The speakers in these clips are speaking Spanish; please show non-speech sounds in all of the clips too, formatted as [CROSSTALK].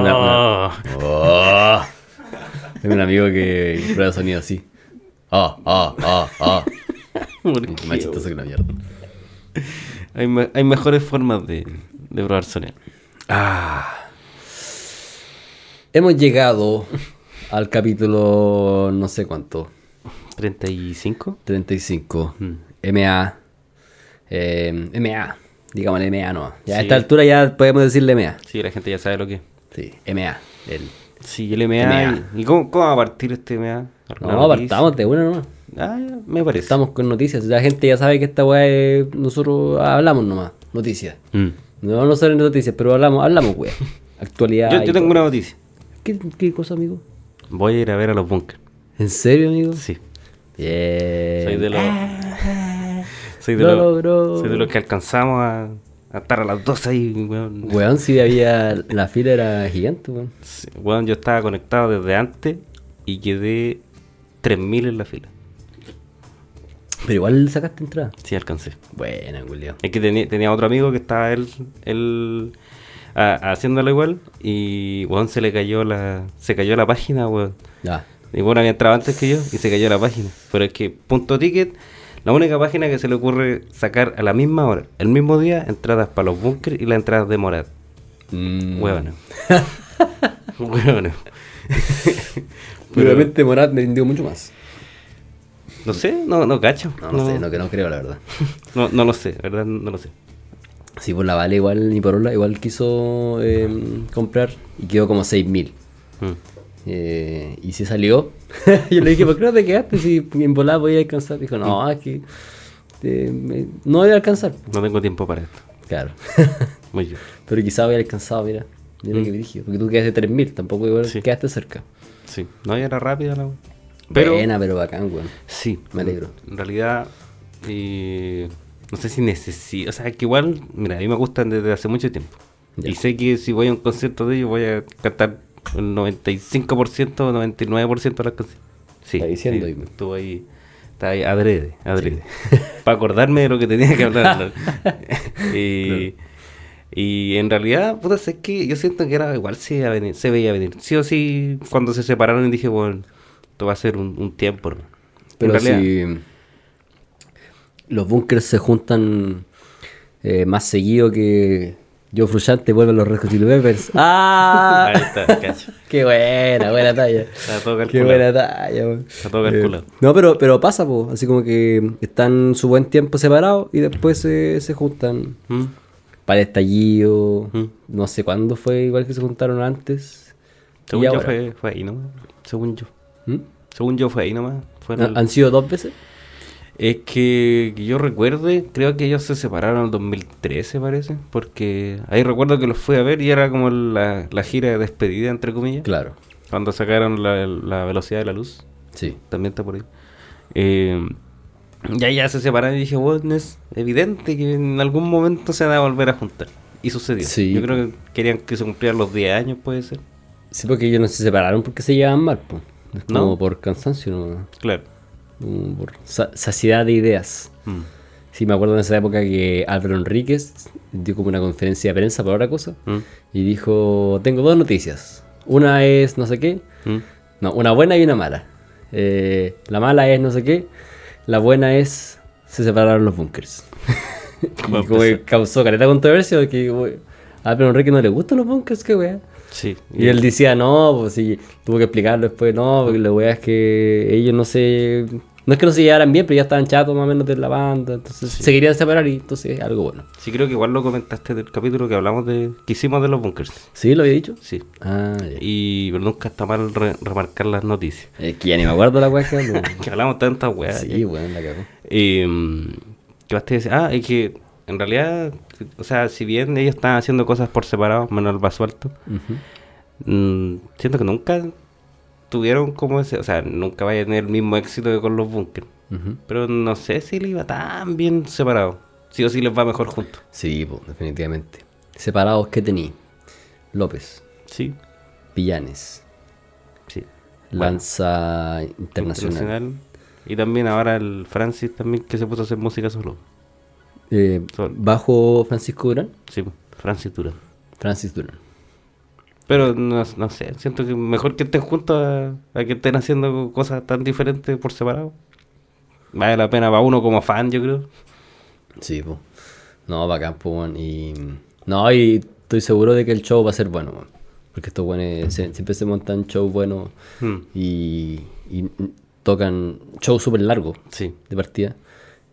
Una- Oh. Oh. Tengo un amigo que prueba sonido así. Ah, ah, ah, ah. [LAUGHS] ¿Por qué, Más chistoso que la mierda. Hay, me- hay mejores formas de, de probar sonido. Ah. Hemos llegado al capítulo no sé cuánto. 35. 35. Mm. MA. Eh, MA. Digamos MA no. Ya a esta altura ya podemos decirle MA. Sí, la gente ya sabe lo que es. Sí, MA. El... Sí, el MA. MA. ¿Y cómo, cómo va a partir este MA? ¿Alguna No, noticia? partamos de una nomás. Ah, ya, me parece. Estamos con noticias. La gente ya sabe que esta weá es. Nosotros hablamos nomás. Noticias. Mm. No, no solo noticias, pero hablamos, hablamos, weá. [LAUGHS] Actualidad. Yo, tengo todo. una noticia. ¿Qué, ¿Qué cosa, amigo? Voy a ir a ver a los bunkers. ¿En serio, amigo? Sí. Bien. Soy de los. [LAUGHS] soy, de Lo los soy de los que alcanzamos a estar a las 12 ahí, weón. Weón, si había. La fila era gigante, weón. Sí, weón, yo estaba conectado desde antes y quedé 3000 en la fila. Pero igual sacaste entrada. Sí, alcancé. Buena, Julio. Es que tenía, tenía otro amigo que estaba él, él a- haciéndolo igual y weón se le cayó la se cayó la página, weón. Ya. Y bueno, había entrado antes que yo y se cayó la página. Pero es que punto ticket, la única página que se le ocurre sacar a la misma hora, el mismo día, entradas para los bunkers y las entradas de Morat. Mm. Huevona. [LAUGHS] Huevona. Probablemente Morat me rindió mucho más. No sé, no, no cacho. No, no, sé, no, que no creo, la verdad. [LAUGHS] No, no lo sé, ¿verdad? No lo sé. Sí, por la Vale igual, ni por Ola, igual quiso eh, comprar y quedó como 6000. Mm. Eh, y se salió. [LAUGHS] Yo le dije, ¿por qué no te quedaste si en volada podía alcanzar? Dijo, no, es que eh, me- no voy a alcanzar. No tengo tiempo para esto. Claro. [LAUGHS] Muy bien. Pero quizá había alcanzado, mira. Mira que dije. Porque tú quedaste 3000, tampoco igual Sí. quedaste cerca. Sí. No, ya era rápida la. Pero. Buena, pero bacán, weón. Sí. Me alegro. En realidad. eh, no sé si necesito. O sea, que igual. Mira, a mí me gustan desde hace mucho tiempo. Ya. Y sé que si voy a un concierto de ellos voy a cantar el 95% o 99% de las canciones. Sí. Está diciendo, sí, dime. estuvo ahí. Estaba ahí adrede, adrede. [LAUGHS] Para acordarme de lo que tenía que hablar. [LAUGHS] y, y en realidad, puta, es que yo siento que era igual se, iba a venir- se veía venir. Sí o sí, cuando se separaron y dije, bueno, esto va a ser un, un tiempo. Pero en realidad, si los bunkers se juntan eh, más seguido que Joe Frusciante vuelve a los Red Hot Chili Peppers. ¡Ah! Ahí está, cacho. [LAUGHS] ¡Qué buena, buena talla! [LAUGHS] Está todo ¡Qué calculado. buena talla! weón. Está todo calculado. Eh, no, pero, pero pasa, po. así como que están su buen tiempo separados y después se, se juntan ¿Mm? para el estallido. Mm. No sé cuándo fue, igual que se juntaron antes. Según yo fue, fue ahí nomás. Según yo. ¿Mm? Según yo fue ahí nomás. Fue en ¿Han- el- ¿Han sido dos veces? Es que que yo recuerde, creo que ellos se separaron en el 2013, parece. Porque ahí recuerdo que los fui a ver y era como la, la gira de despedida, entre comillas. Claro, Cuando sacaron la, la velocidad de la luz. sí. También está por ahí. Eh, ya, ya se separaron y dije, bueno, es evidente que en algún momento se van a volver a juntar. Y sucedió. Sí. Yo creo que querían que se cumplieran los 10 años, puede ser. Sí, porque ellos no se separaron porque se llevaban mal, po. Es ¿No? como por cansancio, ¿no? Claro. Por sa- saciedad de ideas. Mm. Sí, me acuerdo en esa época que Álvaro Enríquez dio como una conferencia de prensa para otra cosa Mm. y dijo, tengo dos noticias. Una es no sé qué, Mm. no, una buena y una mala. Eh, la mala es no sé qué, la buena es se separaron los bunkers. [LAUGHS] como causó careta controversia porque a Álvaro Enríquez no le gustan los bunkers, qué wea. Sí. Y él decía, no, pues sí, tuvo que explicarlo después, no, porque la weá es que ellos no se. No es que no se llevaran bien, pero ya estaban chatos más o menos de la banda, entonces se querían separar y entonces algo bueno. Sí, creo que igual lo comentaste del capítulo que hablamos de. que hicimos de los bunkers. ¿Sí? ¿Lo había dicho? Sí. Ah, ya. Y pero nunca está mal re- remarcar las noticias. Es que ya ni me acuerdo la weá que habló. [LAUGHS] Que hablamos tantas weas. Sí, weón, la cagó. Y, mm, ¿Qué más te decía? Ah, es que en realidad, o sea, si bien ellos están haciendo cosas por separado, menos el vaso alto, Ujú. mm, siento que nunca tuvieron como ese, o sea, nunca vaya a tener el mismo éxito que con los bunkers. Pero no sé si le iba tan bien separado. Sí o sí les va mejor juntos. Sí, pues, definitivamente. Separados, ¿qué tení? López, Sí, Villanes, sí. Lanza Internacional. Y también ahora el Francis también que se puso a hacer música solo. Eh, Sol. bajo Francisco Durán, Sí, Francis Durán. Francis Durán. Pero no, no sé, siento que mejor que estén juntos a, a que estén haciendo cosas tan diferentes por separado. Vale la pena para uno como fan, yo creo. Sí, pues. No, bacán, pues. Y. No, y estoy seguro de que el show va a ser bueno, weón. Porque estos buenos siempre se montan shows buenos Hmm. y, y tocan shows súper largos Sí. de partida.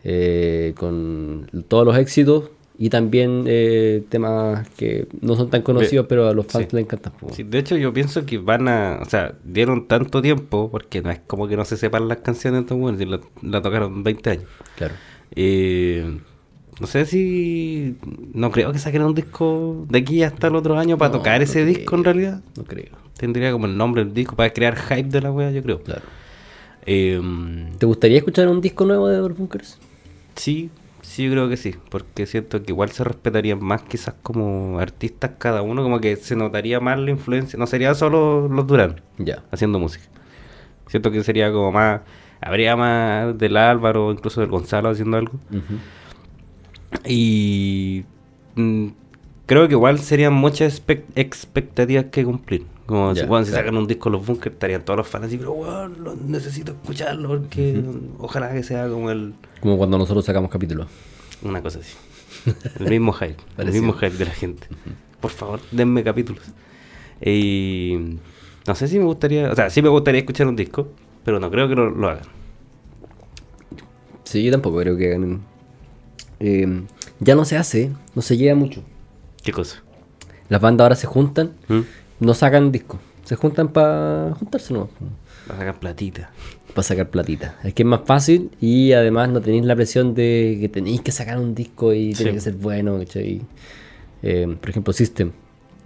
eh, con todos los éxitos y también eh, temas que no son tan conocidos, pero a los fans sí. les encantan. Sí, de hecho, yo pienso que van a. O sea, dieron tanto tiempo, porque no es como que no se sepan las canciones tan buenas, si la, la tocaron 20 años. Claro. Eh, no sé si. No creo que saquen un disco de aquí hasta el otro año para No, tocar no ese disco en realidad. No creo. Tendría como el nombre del disco para crear hype de la wea, yo creo. Claro. Eh, ¿Te gustaría escuchar un disco nuevo de Bunkers? sí, sí, yo creo que sí. Porque siento que igual se respetarían más, quizás como artistas cada uno, como que se notaría más la influencia. No sería solo los Durán. Ya. haciendo música. Siento que sería como más, habría más del Álvaro, incluso del Gonzalo haciendo algo. Y mm, creo que igual serían muchas expectativas que cumplir. Como Ya, si, bueno, sacan un disco los bunkers, estarían todos los fans así, pero lo- necesito escucharlo porque ojalá que sea como el Como cuando nosotros sacamos capítulos. una cosa así. El mismo hype, el mismo hype de la gente. Por favor, denme capítulos. Y no sé si me gustaría, o sea, sí me gustaría escuchar un disco, pero no creo que lo, lo hagan. Sí, yo tampoco creo que ganen. Eh, ya no se hace, no se llega mucho. ¿Qué cosa? Las bandas ahora se juntan, ¿Mm? no sacan discos. Se juntan para juntarse, ¿no? Va a sacar platita. Para sacar platita. Es que es más fácil y además no tenéis la presión de que tenéis que sacar un disco y tiene Sí. que ser bueno. Eh, por ejemplo, System.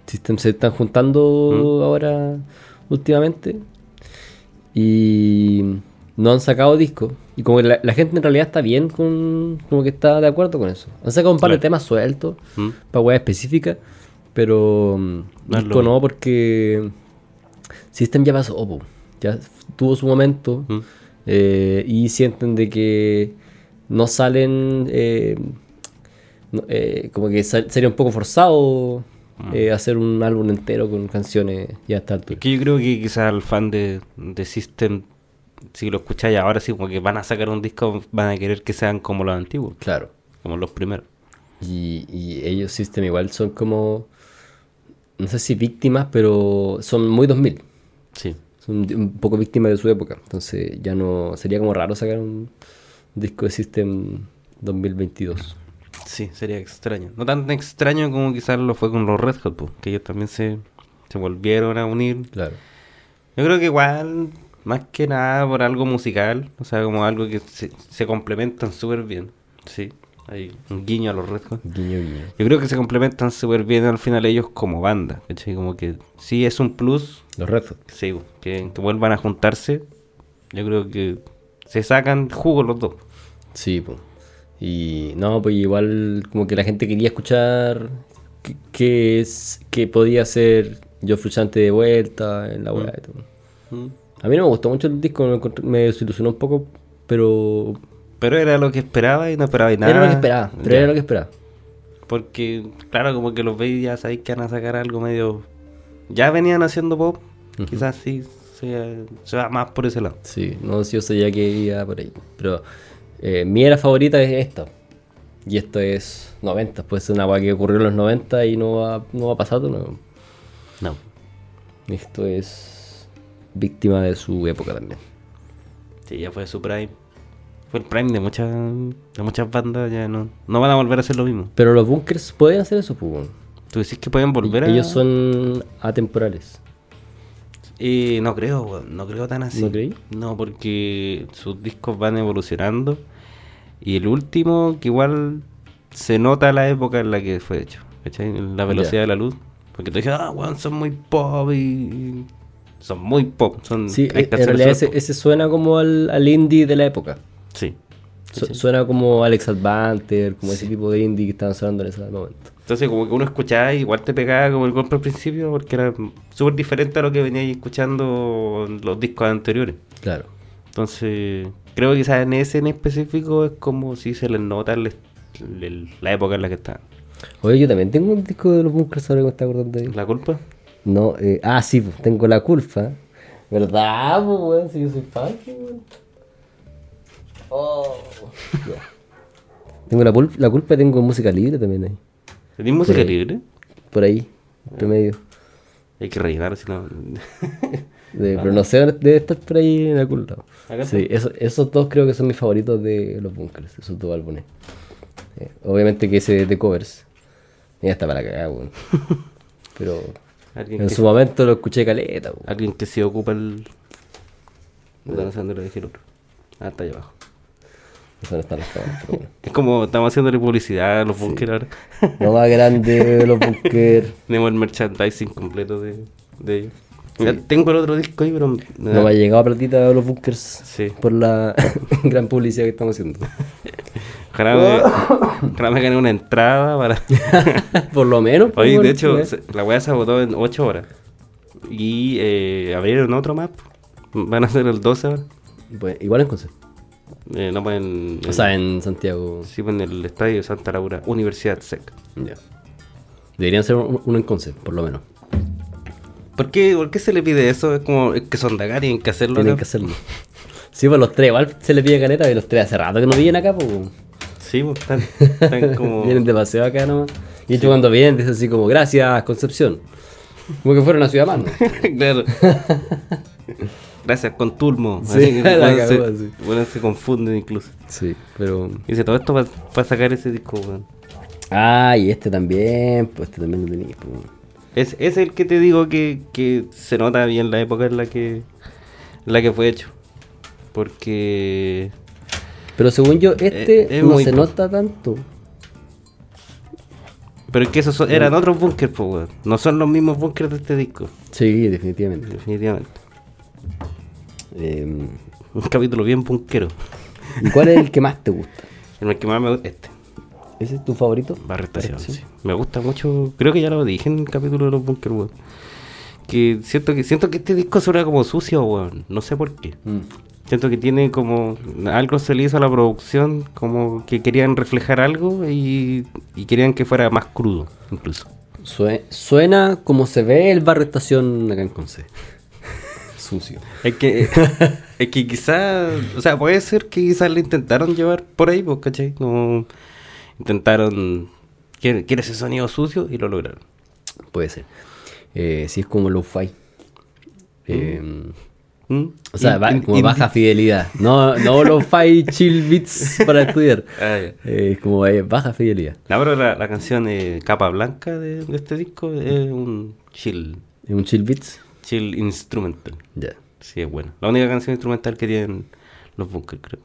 System se están juntando ¿Mm? ahora últimamente y no han sacado disco. Y como que la, la gente en realidad está bien con. como que está de acuerdo con eso. Han sacado un par de temas sueltos ¿Mm? para weas específicas, pero No es disco no porque System ya pasó. Ya tuvo su momento ¿Mm? eh, y sienten de que no salen eh, eh, como que sal- sería un poco forzado Mm. hacer un álbum entero con canciones ya a esta Es altura. que yo creo que quizás el fan de, de System, si lo escucháis ahora, sí, como que van a sacar un disco, van a querer que sean como los antiguos, Claro. como los primeros. Y, y ellos System igual son como no sé si víctimas, pero son muy 2000. Sí. Un poco víctimas de su época. Entonces ya no. Sería como raro sacar un disco de System 2022. Sí, sería extraño. No tan extraño como quizás lo fue con los Red Hot, que ellos también se, se volvieron a unir. Claro. Yo creo que igual, más que nada por algo musical, o sea, como algo que se, se complementan súper bien. Sí, hay un guiño a los Red Hot. Guiño, guiño. Yo creo que se complementan súper bien al final ellos como banda, ¿cachai? Como que sí es un plus, Los Red Hot. sí, que, que vuelvan a juntarse. Yo creo que se sacan jugo los dos. Sí, pues. Y no, pues igual como que la gente quería escuchar que, que es que podía ser Yo Frustrante de vuelta en la weá y todo. A mí no me gustó mucho el disco, me, desilusionó un poco, pero Pero era lo que esperaba y no esperaba nada. era lo que esperaba, pero Ya. era lo que esperaba. Porque, claro, como que los veis y ya sabéis que van a sacar algo medio. Ya venían haciendo pop, quizás sí se, se va más por ese lado. Sí, no sé si yo sabía que iba por ahí. Pero eh, mi era favorita es esta. Y esto es 90, puede ser una weá que ocurrió en los 90 y no va, no va a pasar nuevo. No. Esto es víctima de su época también. Sí, ya fue su prime. Fue el prime de muchas de muchas bandas, ya no, no van a volver a hacer lo mismo. Pero los bunkers pueden hacer eso, pues. weón. ¿Tú decís que pueden volver a.? Ellos son atemporales. Eh, no creo, weón, no creo tan así. ¿No creí? No, porque sus discos van evolucionando. Y el último, que igual se nota la época en la que fue hecho. ¿Cachai? La velocidad de la luz. Porque tú dices, ah, weón, son muy pop y. Son muy pop. Son Sí, hay en realidad ese, ese suena como al, al indie de la época. Sí. Su- Sí. Suena como Alex Advanter, como ese tipo de indie que estaban sonando en ese momento. Entonces, como que uno escuchaba y igual te pegaba como el golpe al principio, porque era súper diferente a lo que veníais escuchando en los discos anteriores. Claro. Entonces, creo que quizás en ese en específico es como si se les nota el- el- la época en la que están. Oye, yo también tengo un disco de los bunkers ahora que me está acordando de ahí. ¿La culpa? No, eh, ah, sí, pues, tengo la culpa. ¿Verdad, pues, weón? Si yo soy fan, weón. Oh. Tengo la, la culpa y tengo música libre también ahí. ¿Tenés música ahí. libre? Por ahí, entre medio. Hay que rellenar, si no. [LAUGHS] De- Pero no sé, dónde- debe estar por ahí en algún lado. Sí, eso- esos dos creo que son mis favoritos de los bunkers, esos dos álbumes. Eh, obviamente que ese de covers. Ya está para cagar, weón. [LAUGHS] Pero en su momento lo escuché caleta, weón. alguien que se ocupa el. Puta, no sé dónde lo dejé el otro. Ah, está ahí abajo. Eso no están las cámaras, pero bueno. Es como estamos haciéndole publicidad a los bunkers ahora. Lo más grande de los bunkers. [LAUGHS] Tenemos el merchandising completo de, de ellos. Ya tengo el otro disco ahí, pero. me da- No me ha llegado platita a los bunkers Sí. por la [LAUGHS] gran publicidad que estamos haciendo. Ojalá me, ojalá me gané una entrada para. [LAUGHS] por lo menos. pues, Oye, de hecho, weón. se- la weá se agotó en 8 horas. Y eh, abrieron otro más. Van a ser el 12 ahora. Pues, igual en concepto. Eh, no pueden. O sea, en Santiago. Sí, pues, en el estadio de Santa Laura, Universidad SEC. Ya. Deberían ser un- uno en concepto, por lo menos. ¿Por qué, ¿Por qué se le pide eso? Es como es que son de acá, tienen que hacerlo. Tienen que hacerlo. Sí, pues los tres, igual se les pide caleta y los tres hace rato que no vienen acá, pues. Sí, pues están, [LAUGHS] están como. Vienen de paseo acá nomás. Y hecho cuando vienen dicen así como, gracias Concepción. Como que fuera una ciudad más, ¿no? [LAUGHS] claro. [LAUGHS] Gracias, con Tulmo. Sí, Así que [LAUGHS] la bueno, se, sí. bueno, se confunden incluso. Sí, pero... Y dice todo esto para sacar ese disco, weón. Ah, y este también, pues este también lo tenía, pues. Es, es el que te digo que, que se nota bien la época en la que, en la que fue hecho. Porque. Pero según yo, este Eh, es no se nota tanto. Pero es que esos son- eran otros bunkers, pues, weón. No son los mismos bunkers de este disco, Sí, definitivamente. definitivamente. Eh, Un capítulo bien bunkero. ¿Y cuál es el que más te gusta? [LAUGHS] El que más me gusta, este. ¿Ese es tu favorito? Barrio Estación, Estación. sí. Me gusta mucho, creo que ya lo dije en el capítulo de los bunkers, weón. Que siento que siento que este disco suena como sucio, weón. No sé por qué. Mm. Siento que tiene como algo se le hizo a la producción, como que querían reflejar algo y, y querían que fuera más crudo, incluso. Sue- suena como se ve el barrio estación acá en Conce. Sucio. Es que, es que quizás, o sea, puede ser que quizás le intentaron llevar por ahí, pues, ¿cachai? Como intentaron, quiere, quiere ese sonido sucio y lo lograron. Puede ser. Eh, sí, es como lo fi Eh, ¿Mm? O sea, In- ba- in- como in- baja fidelidad. No, no lo fi [LAUGHS] chill beats para estudiar. Ah, ya. Eh, Es como baja fidelidad. No, pero la, la canción eh, Capa Blanca de, de este disco es un chill, ¿Es un chill beats? Chill instrumental. Ya. Sí, es bueno. La única canción instrumental que tienen los bunkers, creo.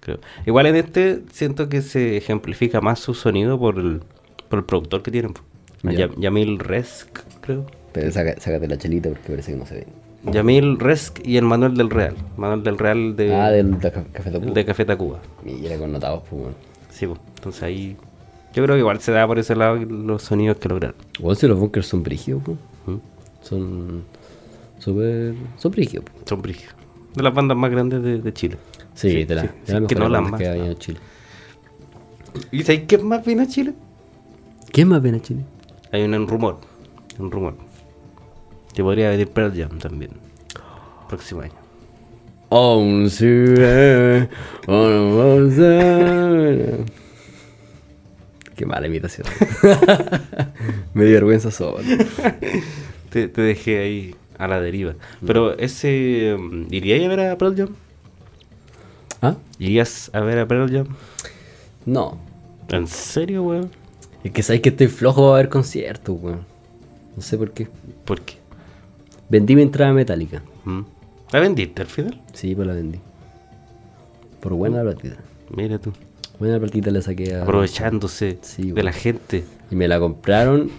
creo. Igual en este siento que se ejemplifica más su sonido por el, por el productor que tienen. Ya- Yamil Resk, creo. Pero saca- sácate la chelita porque parece que no se ve. Yamil Resk y el Manuel del Real. Manuel del Real de, ah, del de Ca- Café Tacuba. de Café Tacuba. Mira, connotados, pues, bueno. Sí, pues. Entonces ahí. Yo creo que igual se da por ese lado los sonidos que lograron. Bueno, si los bunkers son brígidos, pues. ¿Mm? Son súper... Son brígidos. Son brígidos. De las bandas más grandes de, de Chile. Sí, Sí, de la, sí, sí, las que no las más, que no. en Chile. ¿Y sabéis qué más viene a Chile? ¿Qué más ven a Chile? Hay un, un rumor. Un rumor. Que podría venir Pearl Jam también. Próximo año. Oh. Qué mala imitación. [LAUGHS] [LAUGHS] Me dio vergüenza sola. Te, te dejé ahí a la deriva. Pero ese. um, ¿Irías a ver a Pearl Jam? ¿Ah? ¿Irías a ver a Pearl Jam? No. ¿En serio, weón? Es que sabes que estoy flojo a ver conciertos, weón. No sé por qué. ¿Por qué? Vendí mi entrada metálica. ¿Mm? ¿La vendiste al final? Sí, pues la vendí. Por buena platita. Mira tú. Buena platita le saqué a... Aprovechándose Sí, de weón. la gente. Y me la compraron.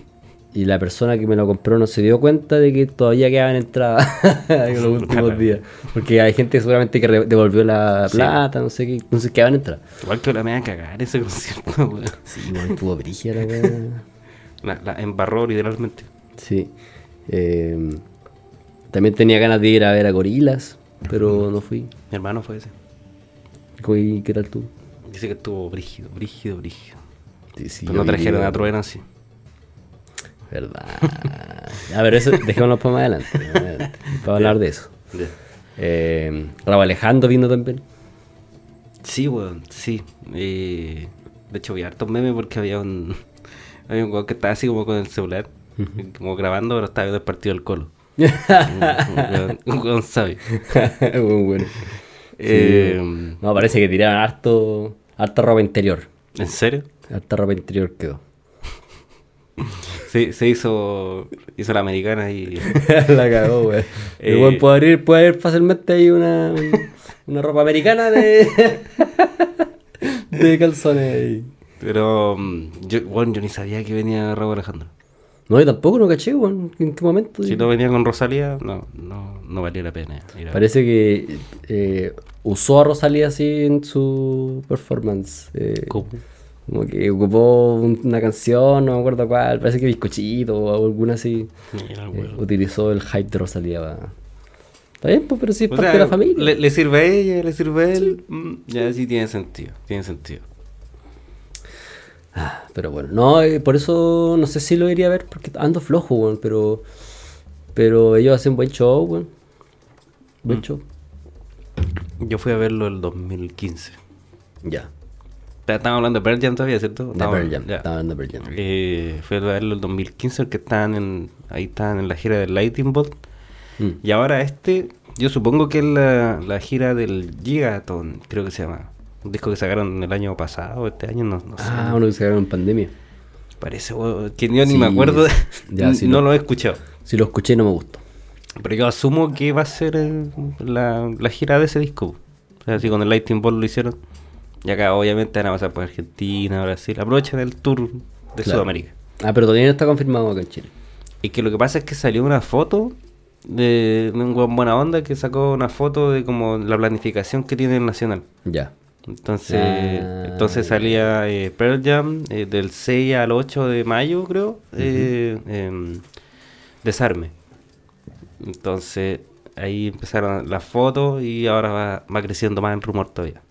Y la persona que me lo compró no se dio cuenta de que todavía quedaban entradas [LAUGHS] en los últimos [LAUGHS] días. Porque hay gente seguramente que devolvió la Sí. plata, no sé qué. Entonces quedaban entradas. Igual que la me va a cagar ese concierto, [LAUGHS] weón. Sí, estuvo brígida la. La, la embarró literalmente. Sí. Eh, también tenía ganas de ir a ver a Gorilas, pero no fui. Mi hermano fue ese. ¿Y ¿Qué tal tú? Dice que estuvo brígido, brígido, brígido. Sí, sí, Pero no trajeron vi- a Trueno así. Verdad. A ver, eso dejémoslo para más adelante. para hablar de eso. Eh, Raúl Alejandro vino también. Sí, weón, sí. Eh, de hecho, vi hartos memes porque había un. [LAUGHS] Había un weón que estaba así como con el celular, como grabando, pero estaba viendo el partido del Colo. [LAUGHS] un, weón- sabio. [LAUGHS] Bueno. Eh, No, parece que tiraron harto, harta ropa interior. ¿En serio? Harta ropa interior quedó. Se hizo, hizo la americana y. [LAUGHS] la cagó, güey. [LAUGHS] Eh, El weón puede abrir, puede haber fácilmente ahí una, una ropa americana de, [LAUGHS] de calzones ahí. Pero, mm, yo, bueno, yo ni sabía que venía Raúl Alejandro. No, yo tampoco no caché, weón. ¿En qué momento? Si no venía con Rosalía, no, no, no valía la pena. Parece que eh, usó a Rosalía así en su performance. eh, ¿Cómo? Como que ocupó un- una canción, no me acuerdo cuál, parece que Bizcochito o alguna así. Mira, eh, utilizó el hype de Rosalía. pa- Está bien, pues, pero sí es O parte sea, de la familia. Le, le sirve a ella, le sirve a él. mm, Ya sí tiene sentido, tiene sentido. Ah, pero bueno, no, eh, por eso no sé si lo iría a ver porque ando flojo, weón, pero, pero ellos hacen buen show, weón. Buen Mm. show. Yo fui a verlo el 2015. Ya. Ta- Estamos hablando de Pearl Jam todavía, ¿cierto? De Pearl Jam, hablando de Pearl Jam. Eh, fui a verlo el 2015, que estaban en, ahí estaban en la gira del Lightning Bolt. Mm. Y ahora este, yo supongo que es la, la gira del Gigaton, creo que se llama. Un disco que sacaron el año pasado, este año, no, no sé. Ah, uno que se en pandemia. Parece, weón, que yo ni me acuerdo. ya, [LAUGHS] no lo- lo he escuchado. Si lo escuché no me gustó. Pero yo asumo que va a ser eh, la, la gira de ese disco. O sea, así con el Lightning Ball lo hicieron. Y acá obviamente van a pasar por Argentina, Brasil. Aprovechan el tour de Claro. Sudamérica. Ah, pero todavía no está confirmado acá en Chile. Y que lo que pasa es que salió una foto de, de un buena onda que sacó una foto de como la planificación que tiene el Nacional. Ya. Entonces, Ah, entonces salía eh, Pearl Jam eh, del 6 al 8 de mayo, creo. eh, em, desarme. Entonces, ahí empezaron las fotos y ahora va, va creciendo más el rumor todavía.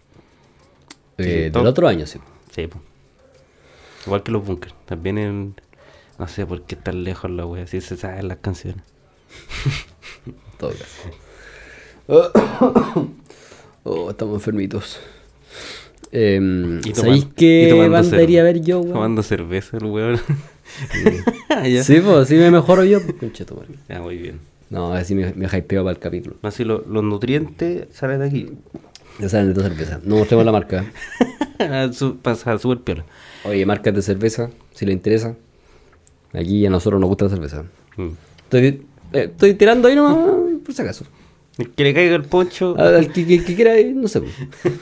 Eh, del otro año, sí. Sí, po. Igual que los bunkers. También en. No sé por qué tan lejos la wea, si se saben las canciones. [LAUGHS] Todo caso. [COUGHS] oh, estamos enfermitos. Eh, Y ¿Sabéis qué banda iría a ver yo, weón? Tomando cerveza el weón. Sí, [LAUGHS] pues, sí me mejoro yo, pues, conchetumare. Ya, muy bien. No, así me, me hypeo para el capítulo. Así lo- los nutrientes salen de aquí. Ya saben de tu cerveza. No mostremos la marca. [LAUGHS] Su- Pasa súper piola. Oye, marcas de cerveza, si le interesa. Aquí a nosotros nos gusta la cerveza. Mm. Estoy, eh, estoy tirando ahí nomás, por si acaso. El que le caiga el poncho. Al, al que, que- que quiera, no sé. pues. [LAUGHS]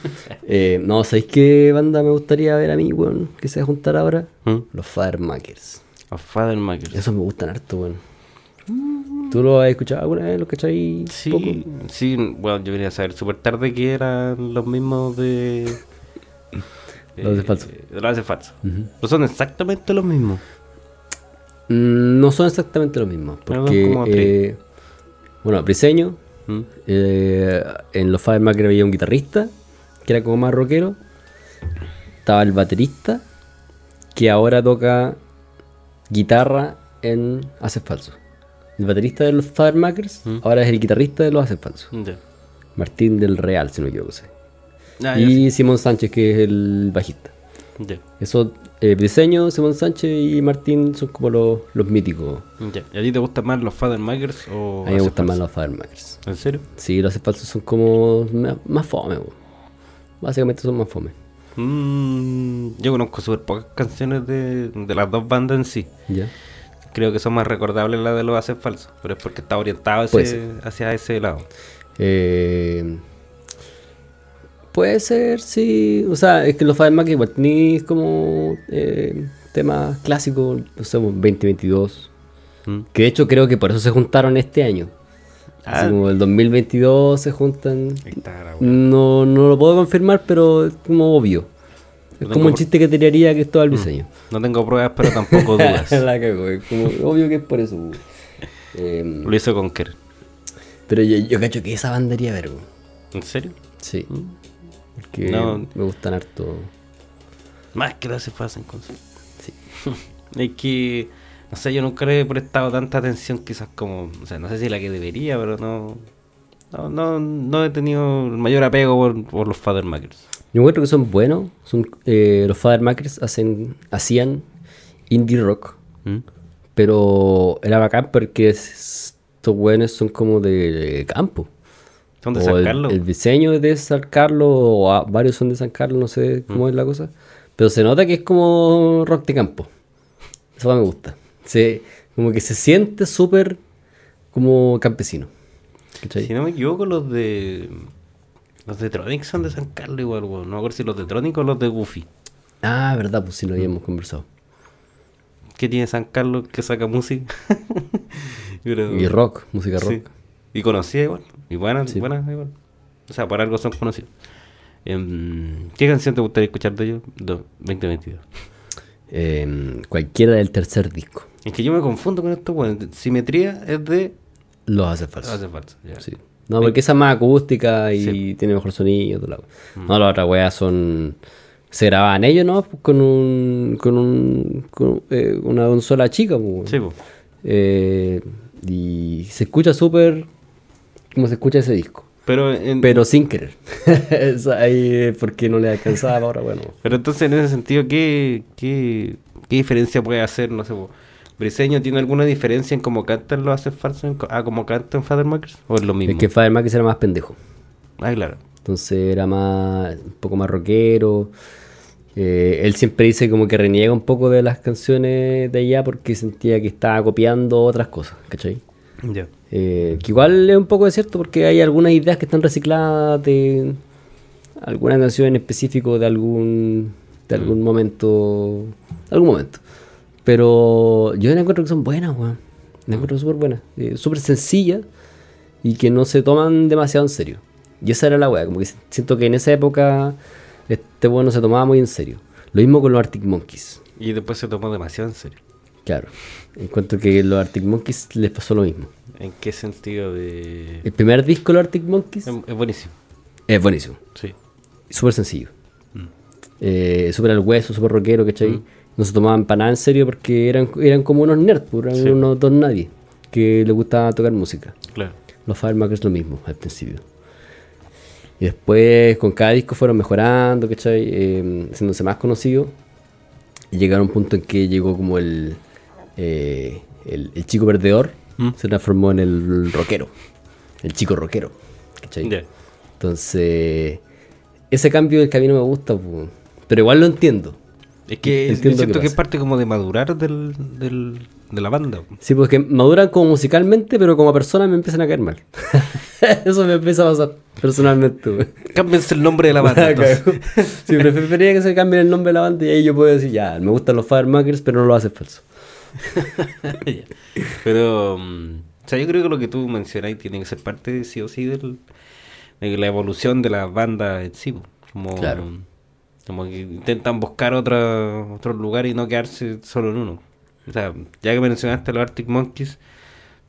Eh, no, ¿sabéis qué banda me gustaría ver a mí, weón? Que se va a juntar ahora. ¿Mm? Los Firemakers. A Father Makers. Esos me gustan harto, weón. ¿Tú lo has escuchado alguna vez? ¿Lo cachai? Sí, poco? sí, bueno, yo venía a saber súper tarde que eran los mismos de. [LAUGHS] Los de falso. De los de falso. No son exactamente los mismos. Mm, No son exactamente lo mismo. Pero Porque, tres. eh, bueno, Briseño, ¿Mm? eh, en los Firemakers había un guitarrista, que era como más rockero. Estaba el baterista, que ahora toca guitarra en Haces Falso. El baterista de los Firemakers Mm. ahora es el guitarrista de los Haces Falso. Ya. Martín del Real, si no me equivoco. Ah, ya y Simón Sánchez, que es el bajista. Ya. Eso, eh, Briseño, Simón Sánchez y Martín son como los, los míticos. ¿Y a ti te gustan más los Father Makers o A mí me gustan más los Firemakers. ¿En serio? Sí, los Haces Falso son como más fome. Básicamente son más fome. Mm, yo conozco súper pocas canciones de, de las dos bandas en sí. ¿Ya? Creo que son más recordables las de los hace falso, pero es porque está orientado ese- hacia ese lado. Eh, puede ser, sí. O sea, es que los Firemakers igual tenéis como eh, temas clásicos, no sé, 2022. Mm. Que de hecho creo que por eso se juntaron este año. Ah. Así como el 2022 se juntan. Está. No, no lo puedo confirmar, pero es como obvio. Es No como un chiste que tiraría que es todo el diseño. No tengo pruebas, pero tampoco [LAUGHS] dudas. La cago, es como obvio que es por eso. Eh, Lo hizo con Kerr. pero yo, yo cacho que esa banda iría a ver. ¿En serio? Sí. Porque No. me gustan harto. Más que hace falso en concierto. Sí. [LAUGHS] Es que No sé, yo nunca le he prestado tanta atención quizás como... O sea, no sé si la que debería, pero no... No, no, no he tenido el mayor apego por, por los Father Makers. Yo encuentro que son buenos. Son, eh, los Father Makers hacen, hacían indie rock. ¿Mm? Pero era bacán porque es- estos buenos son como de campo. ¿Son de O San el, Carlos? el diseño es de San Carlos, o a- varios son de San Carlos, no sé cómo Mm. es la cosa. Pero se nota que es como rock de campo. Eso me gusta. Se, como que se siente súper como campesino. ¿Cachai? Si no me equivoco, los de... Los de Tronic son de San Carlos igual, weón. No me acuerdo si los de Tronic o los de Goofy. Ah, verdad, pues sí, lo habíamos conversado. ¿Qué tiene San Carlos que saca música? [LAUGHS] Pero- Y rock, música rock. Sí. Y conocida igual. Y buenas, Sí. buenas igual. O sea, por algo son conocidos. Em, ¿Qué canción te gustaría escuchar de ellos? Do- 2022. Eh, cualquiera del tercer disco. Es que yo me confundo con esto, bueno, Simetría es de... Los hace falso. Hace falta, ya. Sí. No, porque esa es más acústica y tiene mejor sonido. la. Mm. No, las otras weas son. Se grababan ellos, ¿no? Pues Con un. Con un. Con eh, una consola chica, pues. Sí, po. Eh, y se escucha súper. Como se escucha ese disco. Pero, en- Pero sin querer. [LAUGHS] Ahí porque no le alcanzaba ahora, bueno. pero entonces en ese sentido, ¿qué, qué, qué diferencia puede hacer? No sé, po, ¿Briseño tiene alguna diferencia en cómo cantan los hace falso en co- a cómo cantan Father Makers? ¿O es lo mismo? Es que Father Max era más pendejo. Ah, claro. Entonces era más, un poco más rockero. Eh, él siempre dice como que reniega un poco de las canciones de allá porque sentía que estaba copiando otras cosas, ¿cachai? Ya. Eh, que igual es un poco de cierto porque hay algunas ideas que están recicladas de alguna canción en específico de algún de algún momento algún momento pero yo la encuentro que son buenas weón la encuentro súper buenas eh, súper sencillas y que no se toman demasiado en serio y esa era la weá como que siento que en esa época este bueno se tomaba muy en serio lo mismo con los Arctic Monkeys Y después se tomó demasiado en serio. claro encuentro que los Arctic Monkeys les pasó lo mismo ¿En qué sentido de...? el primer disco de los Arctic Monkeys Es, es buenísimo. Es buenísimo. Sí. Súper sencillo. Mm. Eh, súper al hueso, súper rockero, ¿cachai? Mm. No se tomaban para nada en serio porque eran, eran como unos nerds, pues, eran Sí. unos dos nadie que les gustaba tocar música. Claro. Los Firemakers lo mismo al principio. Y después con cada disco fueron mejorando, ¿cachai? Eh, haciéndose más conocidos. Y llegaron a un punto en que llegó como el, eh, el, el chico perdedor, Mm. se transformó en el rockero. El chico rockero. ¿cachai? Entonces, ese cambio del camino me gusta, pu. pero igual lo entiendo. Es que es- yo siento que es parte como de madurar del, del, de la banda. Sí, porque maduran como musicalmente, pero como persona me empiezan a caer mal. [LAUGHS] Eso me empieza a pasar personalmente. Cámbiense el nombre de la banda. [LAUGHS] sí, preferiría que se cambie el nombre de la banda y ahí yo puedo decir, ya, me gustan los Firemakers, pero no lo hace falso. [LAUGHS] Pero, mm, o sea, yo creo que lo que tú mencionas tiene que ser parte, sí o sí, del, de la evolución de la banda en sí. Como, Claro. Como que intentan buscar otra, otro lugar y no quedarse solo en uno. O sea, ya que mencionaste los Arctic Monkeys,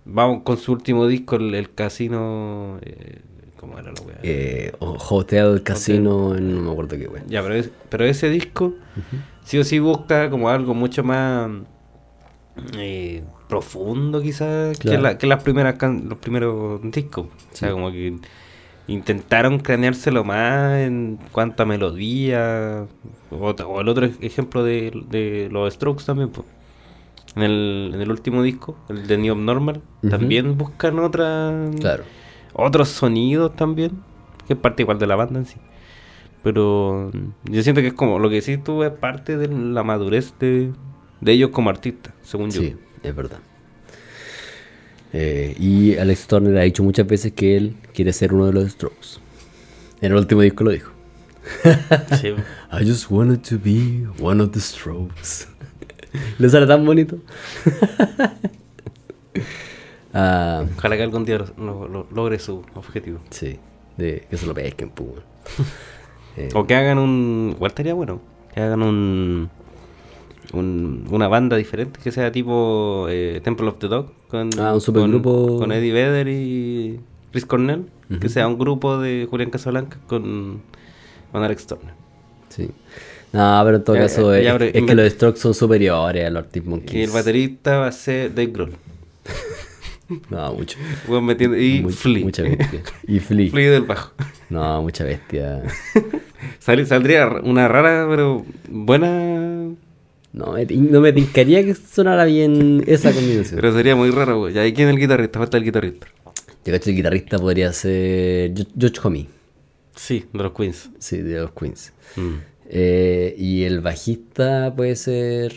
vamos con su último disco, el, el Casino. Eh, ¿Cómo era la weá? Eh, o Hotel, Casino, no me acuerdo qué, wey. Ya, pero, es- pero ese disco sí o sí busca como algo mucho más eh, profundo quizás que, Claro. la- que las primeras can- los primeros discos. O sea, como que intentaron craneárselo más en cuanto a melodía. O, o el otro ej- ejemplo de, de los Strokes también. po. En, el, en el último disco, el de New Normal, también buscan otra Claro. otros sonidos también, que es parte igual de la banda en sí. Pero mm, yo siento que es como lo que decís tú es parte de la madurez de, de ellos como artistas, según yo. Sí, es verdad. Eh, y Alex Turner ha dicho muchas veces que él quiere ser uno de los Strokes. En el último disco lo dijo. Sí. [LAUGHS] I just wanted to be one of the Strokes. [LAUGHS] ¿Le sale tan bonito? [LAUGHS] Ah, Ojalá que algún día lo- lo- lo- logre su objetivo. sí, de que se lo pesquen. Eh, O que hagan un... Igual estaría bueno. Que hagan un... un- una banda diferente que sea tipo eh, Temple of the Dog con, Ah, un con, con Eddie Vedder y Chris Cornell que sea un grupo de Julián Casablanca con, con Alex Turner Sí. No, pero en todo Ya, caso, ya, es, que los Strokes son superiores a los Arctic Y Monkeys. el baterista va a ser Dave Grohl. [LAUGHS] No, mucho. Y Flea. Mucha bestia. Y [LAUGHS] Flea. Flea del bajo. No, mucha bestia. [LAUGHS] Sal- saldría una rara, pero buena. No no me tincaría que sonara bien esa [LAUGHS] combinación. Pero sería muy raro, güey. ¿Y quién es el guitarrista? Falta el guitarrista. Yo cacho que el guitarrista podría ser George Homie, Sí, de los Queens. sí, de los Queens. Mm. Eh, y el bajista puede ser.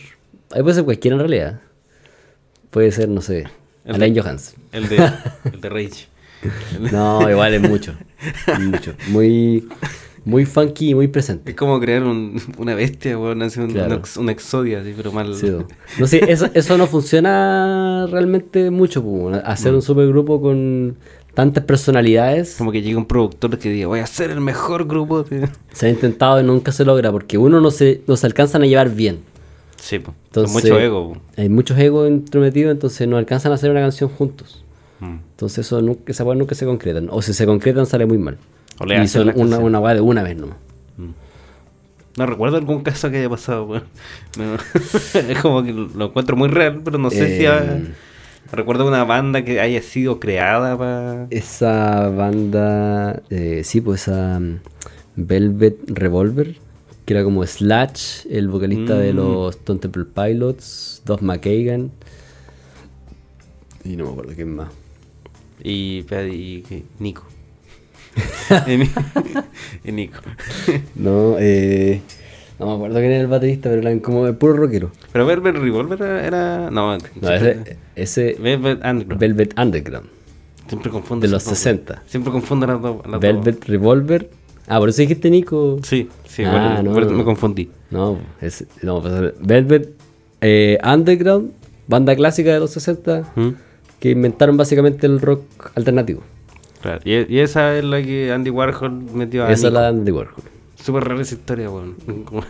Ahí puede ser cualquiera en realidad. Puede ser, no sé, El Alain de- Johans. El de, el de Rage. [LAUGHS] No, igual es mucho. [LAUGHS] mucho. Muy, muy funky y muy presente. Es como crear un- una bestia, weón. Así un, Claro. un ex- un exodia, así, pero mal. Sí, no. No sé, eso, eso no funciona realmente mucho. pu, Hacer un supergrupo con tantas personalidades Como que llega un productor que diga, voy a ser el mejor grupo. de-". se ha intentado y nunca se logra porque uno no se, no se alcanzan a llevar bien. Sí, pues. Entonces, mucho ego. po. Hay muchos egos intrometidos, entonces no alcanzan a hacer una canción juntos. Mm. Entonces eso nunca, weas nunca se concretan. O si se concretan sale muy mal. O le y hacen son la una, una weá de una vez nomás. No recuerdo algún caso que haya pasado, [LAUGHS] es como que lo encuentro muy real, pero no sé si. Eh, ha- Recuerdo una banda que haya sido creada para. Esa banda, eh, sí, pues esa mm, Velvet Revolver, que era como Slash, el vocalista de Mm. los Stone Temple Pilots, Doug McKagan. Y no me acuerdo quién más. Y, y, que- Nico. [LAUGHS] Y Nico. [LAUGHS] No, eh, no me acuerdo quién era el baterista, pero eran como el puro rockero. Pero Velvet Revolver era. era- no, No, ese, ese Velvet Underground. Velvet Underground, siempre confundo. de los dos, 60. weón. Siempre confundo las dos. Velvet Revolver. Ah, por eso dijiste Nico. Sí, sí, Ah, no. me confundí. No, es, no pues, Velvet eh, Underground, banda clásica de los 60, ¿Mm? que inventaron básicamente el rock alternativo. Claro. Y, y esa es la que Andy Warhol metió a Esa es la de Andy Warhol. Súper rara esa historia, weón. Como-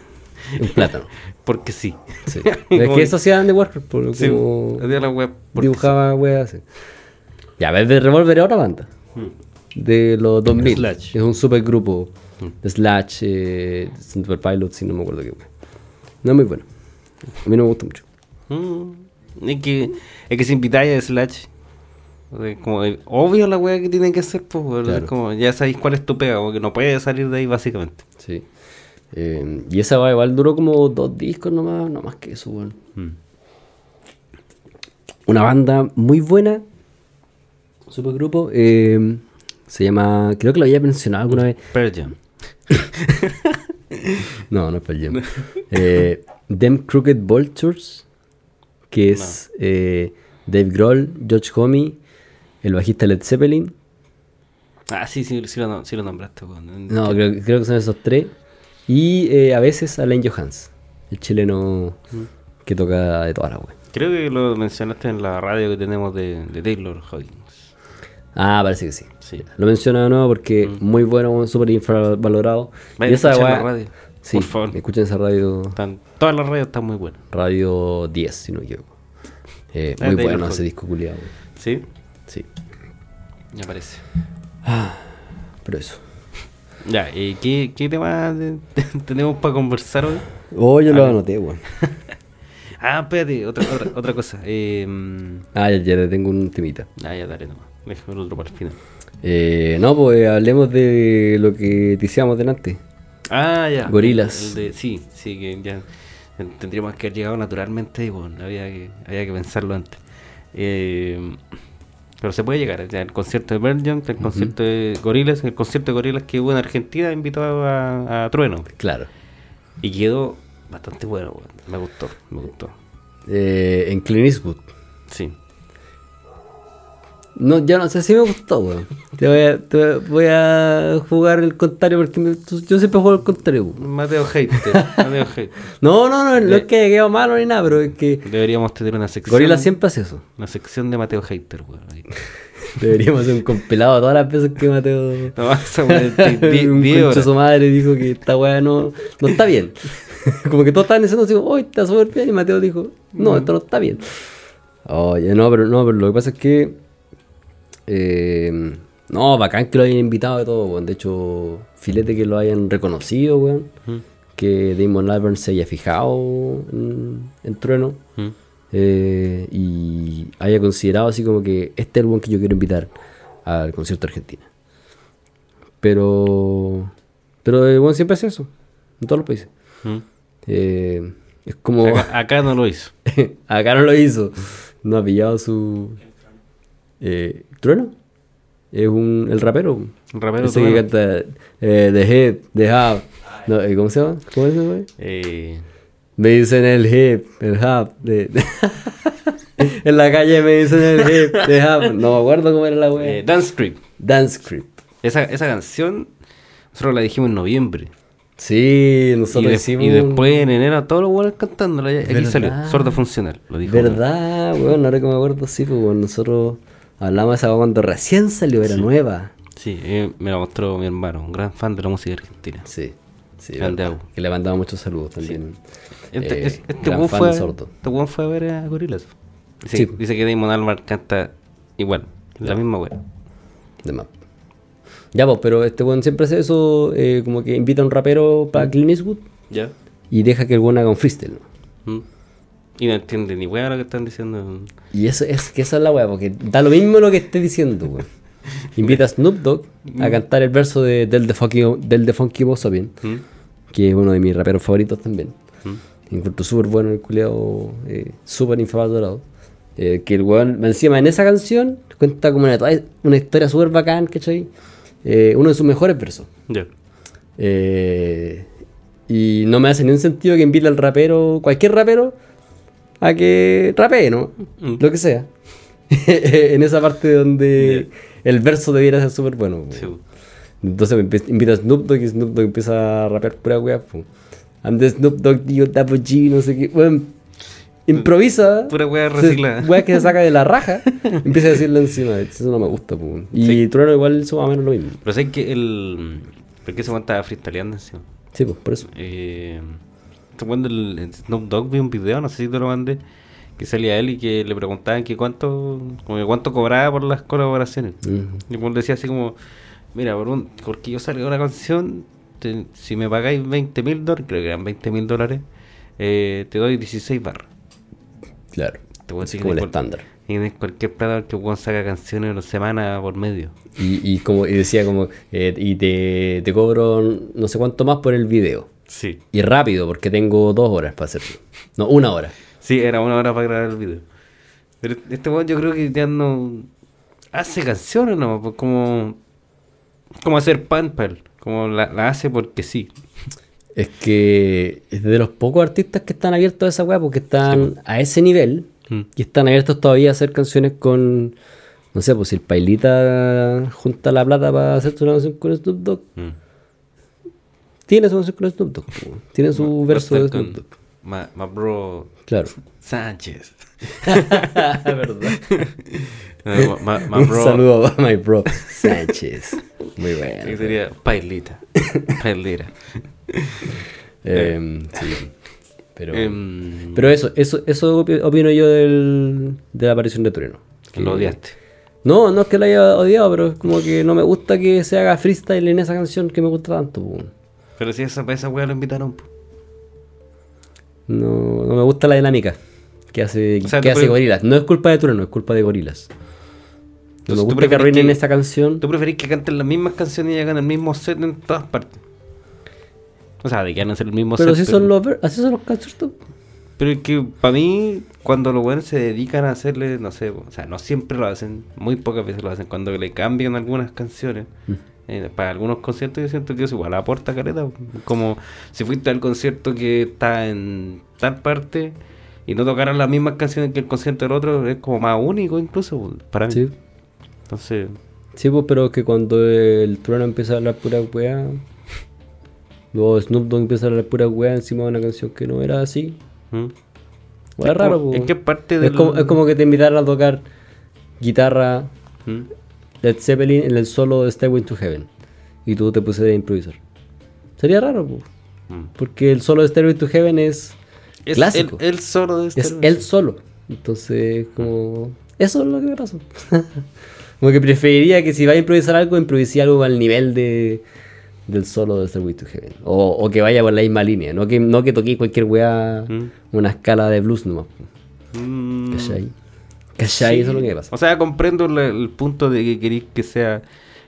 Un plátano. [LAUGHS] Porque sí. Sí. [LAUGHS] es que eso hacía Andy Warhol, por, Sí, como hacía la web. porque dibujaba weas así. Ya, Velvet Revolver es otra banda. sí. Mm. De los 2000. Slash. Es un supergrupo de Slash, eh, Super Pilots, y no me acuerdo qué wea. No es muy bueno. A mí no me gusta mucho. Mm. Es que, es que si invitáis a Slash, como obvio la wea que tienen que hacer, pues. Claro. Como ya sabéis cuál es tu pega, porque no puedes salir de ahí básicamente. Sí. Eh, y esa va igual duró como dos discos nomás, no más que eso, weón. Mm. Una banda muy buena, supergrupo, eh, se llama, creo que lo había mencionado alguna vez. Pearl Jam. [LAUGHS] No, no es Pearl Jam. Eh, Them Crooked Vultures, que es eh, Dave Grohl, George Homie, el bajista Led Zeppelin. Ah, sí, sí, sí lo, no- sí lo nombraste. No, creo, creo que son esos tres. Y eh, a veces Alain Johans, el chileno que toca de todas las weas. Creo que lo mencionaste en la radio que tenemos de, de Taylor Hawkins. Ah, parece que sí. Sí. Lo menciono de nuevo porque muy bueno, súper infravalorado. Vayan a escuchar la wea- radio, Sí, por favor. escuchen esa radio, Están, todas las radios están muy buenas. radio 10, si no me equivoco. Eh, Ah, muy bueno ese disco culiado. ¿Sí? Sí, Me parece. pero eso. Ya, ¿y qué, qué tema de- [LAUGHS] tenemos para conversar hoy? Oh, yo lo anoté, weón. [LAUGHS] Ah, espérate, otra, otra, otra cosa. Eh, mm, Ah, ya, ya tengo un temita. ah, ya, dale nomás. Déjame el otro para el final. Eh, no, pues hablemos de lo que te decíamos delante. Ah, ya. Gorilas. De, sí, sí, que ya tendríamos que haber llegado naturalmente y bueno, había que, había que pensarlo antes. Eh, pero se puede llegar. el concierto de Belgium, el concierto de Gorilas, el concierto de Gorilas que hubo en Argentina invitó a, a Trueno. Claro. Y quedó bastante bueno, me gustó, me gustó. Eh, en Clint Eastwood. Sí. No, yo no sé si me gustó, weón. Te voy a, te voy a jugar el contrario porque me- tú- yo siempre juego el contrario. weón. Mateo Hater, [LAUGHS] Mateo Hater. No, no, no, no es que quedado malo ni nada, pero es que Deberíamos tener una sección. Gorila siempre hace eso. Una sección de Mateo Hater, weón. ahí. [LAUGHS] Deberíamos hacer un compilado de todas las veces que Mateo. [LAUGHS] No, esa weón, su madre dijo que esta weá no, no está bien. Como que todos estaban diciendo así, hoy está súper bien. Y Mateo dijo, no, esto no está bien. Oye, no, pero no, pero lo que pasa es que. Eh, no, bacán que lo hayan invitado y todo, weón. De hecho, filete que lo hayan reconocido, weón. Mm. que Damon Albarn se haya fijado en, en Trueno Mm. eh, y haya considerado así como que este es el buen que yo quiero invitar al concierto argentino. Pero, pero el buen siempre hace eso, en todos los países. Mm. Eh, es como. Acá, acá no lo hizo. [LAUGHS] Acá no lo hizo. No ha pillado su. Eh, ¿Trueno? Es un, el rapero. El rapero Ese que canta eh, The Hip, The Hub. No, eh, ¿Cómo se llama? ¿Cómo es ese güey? Eh, Me dicen el hip, el hub. de- [LAUGHS] en la calle me dicen el hip, the hub. No me acuerdo cómo era la eh, wea. Dance Street. Dance Script. Esa, esa canción, nosotros la dijimos en noviembre. Sí, Y, nosotros de- hicimos. y después en enero todos los buenos cantándola. y Aquí ¿Verdad? salió, sordo funcional. Lo dijo. ¿Verdad, weón? Ahora que me acuerdo, sí, pues weón, nosotros hablamos de esa cuando recién salió, era nueva. Sí, eh, me la mostró mi hermano, un gran fan de la música argentina. Sí, sí. Que le mandaba muchos saludos también. Este, Eh, es- este gran fan fue, Sordo. este fue a ver a Gorillaz. Dice, Sí. dice que Damon Albarn canta igual, la misma wea. De map. Ya, pues, pero este weón siempre hace eso, eh, como que invita a un rapero para Clint Eastwood ¿Ya? y deja que el weón haga un freestyle, ¿no? Mm. Y no entiende ni wea lo que están diciendo. Y eso es que esa es la weá, porque da lo mismo lo que esté diciendo, weón. [LAUGHS] Invita a Snoop Dogg a cantar el verso de, del The Funky, del The Funky Bien, ¿Mm? que es uno de mis raperos favoritos también. ¿Mm? Encuentro súper bueno el culeado, eh, súper infravalorado. Eh, que el weón, encima en esa canción, cuenta como una, una historia súper bacán, ¿cachai? Eh, uno de sus mejores versos. Ya. Eh, y no me hace ni un sentido que invite al rapero, cualquier rapero, a que rapee, ¿no? Mm. Lo que sea. [LAUGHS] en esa parte donde el verso debiera ser súper bueno. Sí. Entonces me invita a Snoop Dogg y Snoop Dogg empieza a rapear pura wea. po. I'm the Snoop Dogg, tío, Double G, no sé qué. Bueno, improvisa. Pura wea se- reciclada. [LAUGHS] Wea que se saca de la raja. [LAUGHS] empieza a decirle encima. Eso no me gusta. po. Y Sí. Trueno igual hizo más o menos lo mismo. Pero sé que el. ¿Por qué se estaba freestyleando encima? Sí, pues por eso. Eh, este weón del el Snoop Dogg vi un video, no sé si te lo mandé, que salía él y que le preguntaban que cuánto, como que cuánto cobraba por las colaboraciones. Y weón decía así como, mira, por un, porque yo salga una canción, te- si me pagáis 20 mil dólares, creo que eran 20 mil dólares, eh, te doy 16 barras. Claro. Te voy a Así decir como el estándar. Y en cualquier plata que weón saca canciones una semana por medio. Y, y como y decía como eh, y te, te cobro no sé cuánto más por el video. Sí. Y rápido, porque tengo dos horas para hacerlo. No, una hora. Sí, era una hora para grabar el video. Pero este weón yo creo que ya no hace canciones, ¿no? Pues como, como hacer pan para. Como la, la hace porque sí. Es que es de los pocos artistas que están abiertos a esa weá, porque están a ese nivel Mm. y están abiertos todavía a hacer canciones con. No sé, pues si el Pailita junta la plata para hacer una canción con Snoop Dogg, Mm. Tiene su canción con Snoop Dogg. Tiene su verso de Snoop Dogg. Ma, ma bro Claro. Sánchez. [LAUGHS] verdad. [LAUGHS] No, ma, ma Un bro. saludo a my bro Sánchez. Muy bueno. Que sería Pailita. Pailita. [LAUGHS] Em, sí. Pero, Em, pero eso, eso, eso opi- opino yo del, de la aparición de Trueno. que lo odiaste. No, no es que lo haya odiado, pero es como que no me gusta que se haga freestyle en esa canción que me gusta tanto. Pero si esa, esa weá lo invitaron. po. No, no me gusta la dinámica que hace, O sea, que hace Gorilas. No es culpa de Trueno, es culpa de Gorilas. No me Entonces, ¿tú gusta que arruinen esa canción. ¿Tú preferís que canten las mismas canciones y hagan el mismo set en todas partes? O sea, de que van a hacer el mismo Pero set. así son los, así son los conciertos. Pero es que para mí, cuando los buenos se dedican a hacerle, no sé, o sea, no siempre lo hacen, muy pocas veces lo hacen, cuando le cambian algunas canciones. Mm. Eh, para algunos conciertos yo siento que eso igual aporta careta. Como si fuiste al concierto que está en tal parte y no tocaran las mismas canciones que el concierto del otro, es como más único incluso para mí. Sí. Entonces, Sí, pues, pero que cuando el trueno empieza a hablar pura weá, luego Snoop Dogg empieza a hablar pura weá encima de una canción que no era así. ¿mm? Es raro, como- pues. es que parte es, del- como, es como que te invitaran a tocar guitarra ¿Mm? Led Zeppelin en el solo de Stairway to Heaven y tú te pusieras a improvisar. Sería raro, pues. Mm. Porque el solo de Stairway to Heaven es, Es clásico. El, el solo de este es el solo. Entonces, como... Eso es lo que me pasa. [LAUGHS] como que preferiría que si vas a improvisar algo, improvisé algo al nivel de, del solo de Stairway to Heaven. O, o que vaya por la misma línea. No que, no que toque cualquier weá, Mm. una escala de blues nomás. Mm, ¿Cachai? ¿Cachai? Eso es lo que pasa. O sea, comprendo el, punto de que queréis que sea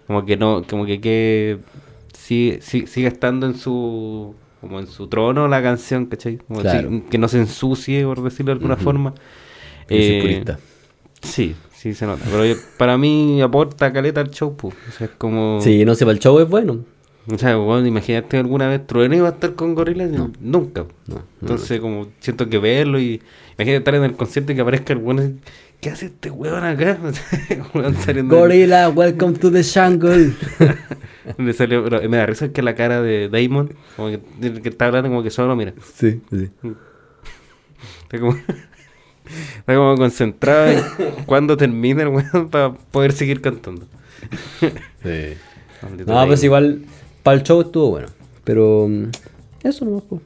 como que no, como que, que sí- sí- siga estando en su como en su trono la canción, ¿cachai? Como Claro. si- que no se ensucie, por decirlo de alguna forma. Eh, purista. sí, sí se nota. Pero yo- para mí aporta caleta al show, pues. O sea, es como... Sí, no sé, para el show es bueno. O sea, bueno, imagínate alguna vez Trueno iba a estar con Gorillaz. Nunca. No, no, Entonces, como siento que verlo y imagínate estar en el concierto y que aparezca el bueno. ¿Qué hace este weón acá? [LAUGHS] Gorilla, welcome to the jungle. [LAUGHS] Me salió, pero me da risa que la cara de Damon, como que, que está hablando como que solo mira. sí, sí. Está como, está como concentrado en cuándo termina el weón [LAUGHS] para poder seguir cantando. sí. No, pues igual, para el show estuvo bueno. Pero mm, eso nomás, pues.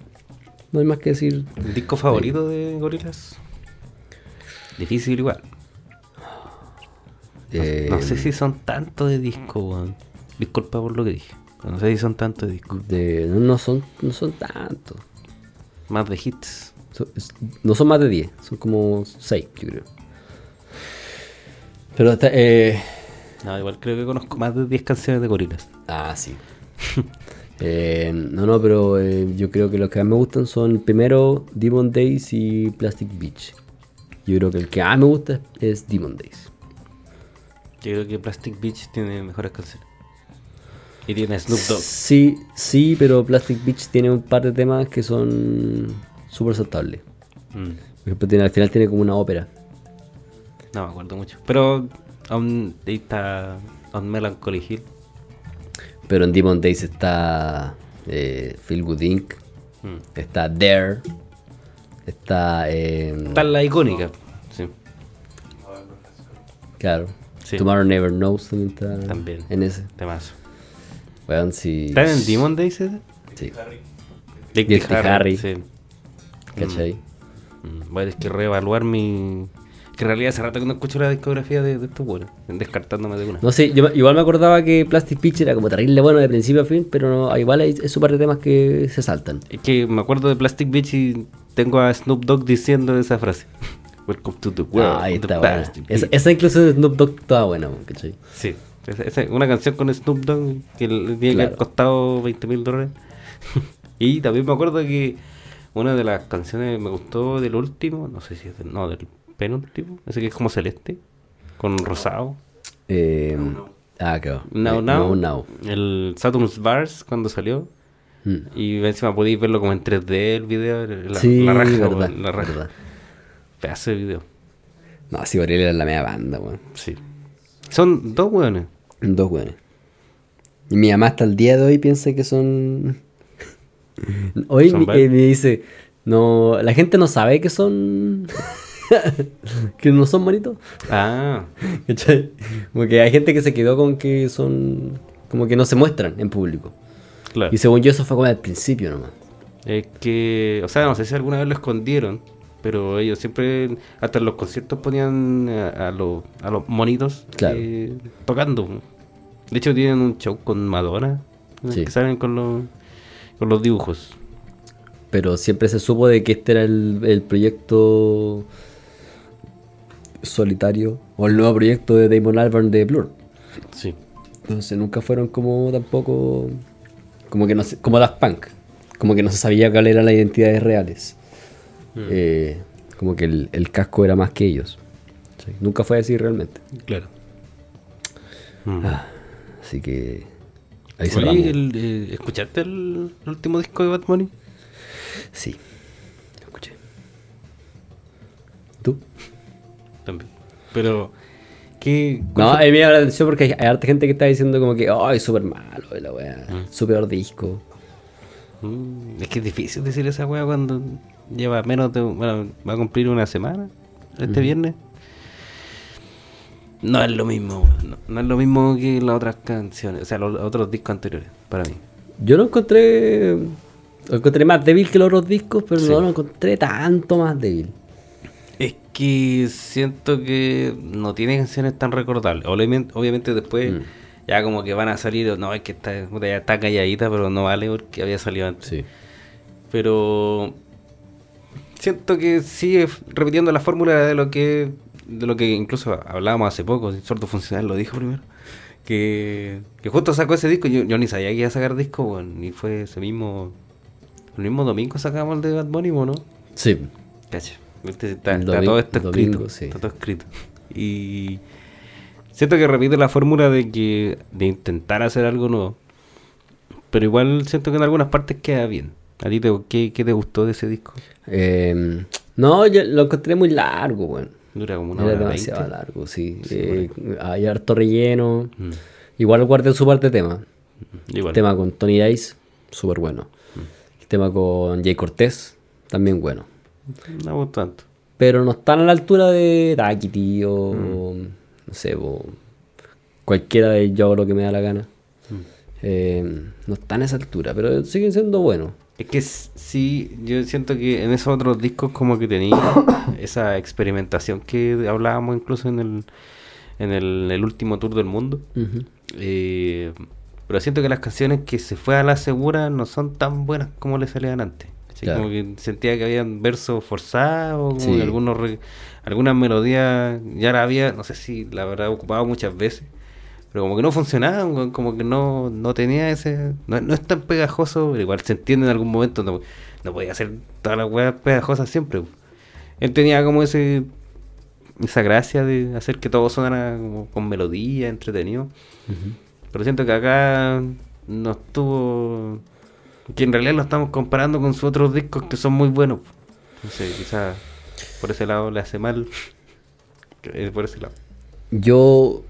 No hay más que decir. ¿El disco favorito de Gorillaz? Difícil igual. No, Eh, no sé si son tantos de disco, weón. Disculpa por lo que dije. pero No sé si son tantos de disco. de- no, son, no son tantos. Más de hits. Es- no son más de 10, son como 6, yo creo. Pero está, eh, No, igual creo que conozco más de 10 canciones de Gorillaz. Ah, sí. [LAUGHS] Eh, no, no, pero eh, yo creo que los que más me gustan son primero Demon Days y Plastic Beach. Yo creo que el que más me gusta es Demon Days. Yo creo que Plastic Beach tiene mejores canciones. Y tiene Snoop Dogg. Sí, sí, pero Plastic Beach tiene un par de temas que son súper saltables. Mm, Por ejemplo, tiene, al final tiene como una ópera. No me acuerdo mucho. Pero aún ahí está On Melancholy Hill. Pero en Demon Days está eh, Feel Good Inc. Mm. Está Dare. Está. eh, Está la icónica. Sí. claro. Sí. Tomorrow Never Knows también está También. en ese. Temazo. Weón, si. ¿Está en Demon Days ese? Sí. Dick Dirty Harry. Sí. ¿Cachai? Mm, Voy a tener que reevaluar mi. Que en realidad hace rato que no escucho la discografía de, de estos buenos. Descartándome de una. No sé, yo igual me acordaba que Plastic Beach era como terrible bueno de principio a fin, pero no, igual hay, es un par de temas que se saltan. Es que me acuerdo de Plastic Beach y tengo a Snoop Dogg diciendo esa frase. [LAUGHS] Welcome to the world. Ah, ahí the está Esa, esa incluso de Snoop Dogg estaba buena, ¿cachai? Sí. Esa, esa- una canción con Snoop Dogg que le tiene que Claro. haber costado 20 mil dólares. [LAUGHS] y también me acuerdo que una de las canciones que me gustó del último, no sé si es del, no, del penúltimo, ese que es como celeste, con rosado. Eh, Ah, claro. Now Eh, Now, Now Now. el Saturn's Bars cuando salió. Mm. Y encima podéis verlo como en 3D el video. La, sí, la raja, verdad, weón, la raja. verdad. Pedazo de video. No, si Gabriel era la media banda, weón. Sí. Son dos weones. Dos weones. Y mi mamá hasta el día de hoy piensa que son. [LAUGHS] Hoy eh, me dice, no, la gente no sabe que son. [LAUGHS] que no son bonitos. Ah. [LAUGHS] Como que hay gente que se quedó con que son. Como que no se muestran en público. Claro. Y según yo, eso fue como al principio nomás. Es que, o sea, no sé si alguna vez lo escondieron, pero ellos siempre, hasta en los conciertos ponían a, a los, a los monitos Claro. eh, tocando. De hecho, tienen un show con Madonna, Sí. que salen con los, con los dibujos. Pero siempre se supo de que este era el, el proyecto solitario o el nuevo proyecto de Damon Albarn de Blur. Sí. Entonces nunca fueron como tampoco como que no se- como Daft Punk, como que no se sabía cuáles eran las identidades reales. Eh, como que el, el casco era más que ellos. Sí, Nunca fue así realmente. Claro. Así que ahí Oye, el, eh, ¿escuchaste el, el último disco de Bad Bunny? Sí, lo escuché. ¿Tú? También. Pero, ¿qué? No, a mí me llama la atención porque hay, hay harta gente que está diciendo como que, ay, súper malo, la wea, su peor disco. Mm, es que es difícil decir esa wea cuando lleva menos de. Bueno, va a cumplir una semana este viernes. No es lo mismo, no, no es lo mismo que las otras canciones, o sea, los otros discos anteriores, para mí. Yo lo encontré, lo encontré más débil que los otros discos, pero no lo encontré tanto más débil. Que siento que no tiene canciones tan recordables. Obviamente, obviamente después, ya como que van a salir, no, es que está, está calladita, pero no vale porque había salido antes. Sí. Pero siento que sigue repitiendo la fórmula de lo que de lo que incluso hablábamos hace poco, Sordo Funcional lo dijo primero, que, que justo sacó ese disco, yo, yo ni sabía que iba a sacar disco, bueno, ni fue ese mismo, el mismo domingo sacamos el de Bad Bunny, ¿no? Sí. Cacha, está, todo esto domingo, escrito, sí. está todo escrito. Y siento que repite la fórmula de que de intentar hacer algo nuevo, pero igual siento que en algunas partes queda bien. ¿A ti te, qué, qué te gustó de ese disco? Eh, no, yo lo encontré muy largo, weón. Dura como una Era hora demasiado veinte. largo, sí. Eh, hay harto relleno. Mm, Igual guardé su parte de tema. Igual. El tema con Tony Dice, súper bueno. El tema con Jay Cortés, también bueno. No gustó tanto. Pero no están a la altura de Daquiti o no sé, o cualquiera de Yo hago lo que me da la gana. Eh, no están a esa altura, pero siguen siendo buenos. Es que sí, yo siento que en esos otros discos como que tenía [COUGHS] esa experimentación que hablábamos incluso en el, en el, el último tour del mundo. Eh, pero siento que las canciones que se fue a la segura no son tan buenas como le salían antes. Claro. Como que sentía que habían versos forzados, como Sí. que algunos re- algunas melodías ya la había, no sé si la habrá ocupado muchas veces, pero como que no funcionaban, como que no, no tenía ese, no, no es tan pegajoso, pero igual se entiende en algún momento, no, no podía hacer todas las weas pegajosas siempre. Él tenía como ese esa gracia de hacer que todo sonara como con melodía, entretenido. Pero siento que acá no estuvo. Que en realidad lo estamos comparando con sus otros discos que son muy buenos. No sé, quizás por ese lado le hace mal. Eh, por ese lado. Yo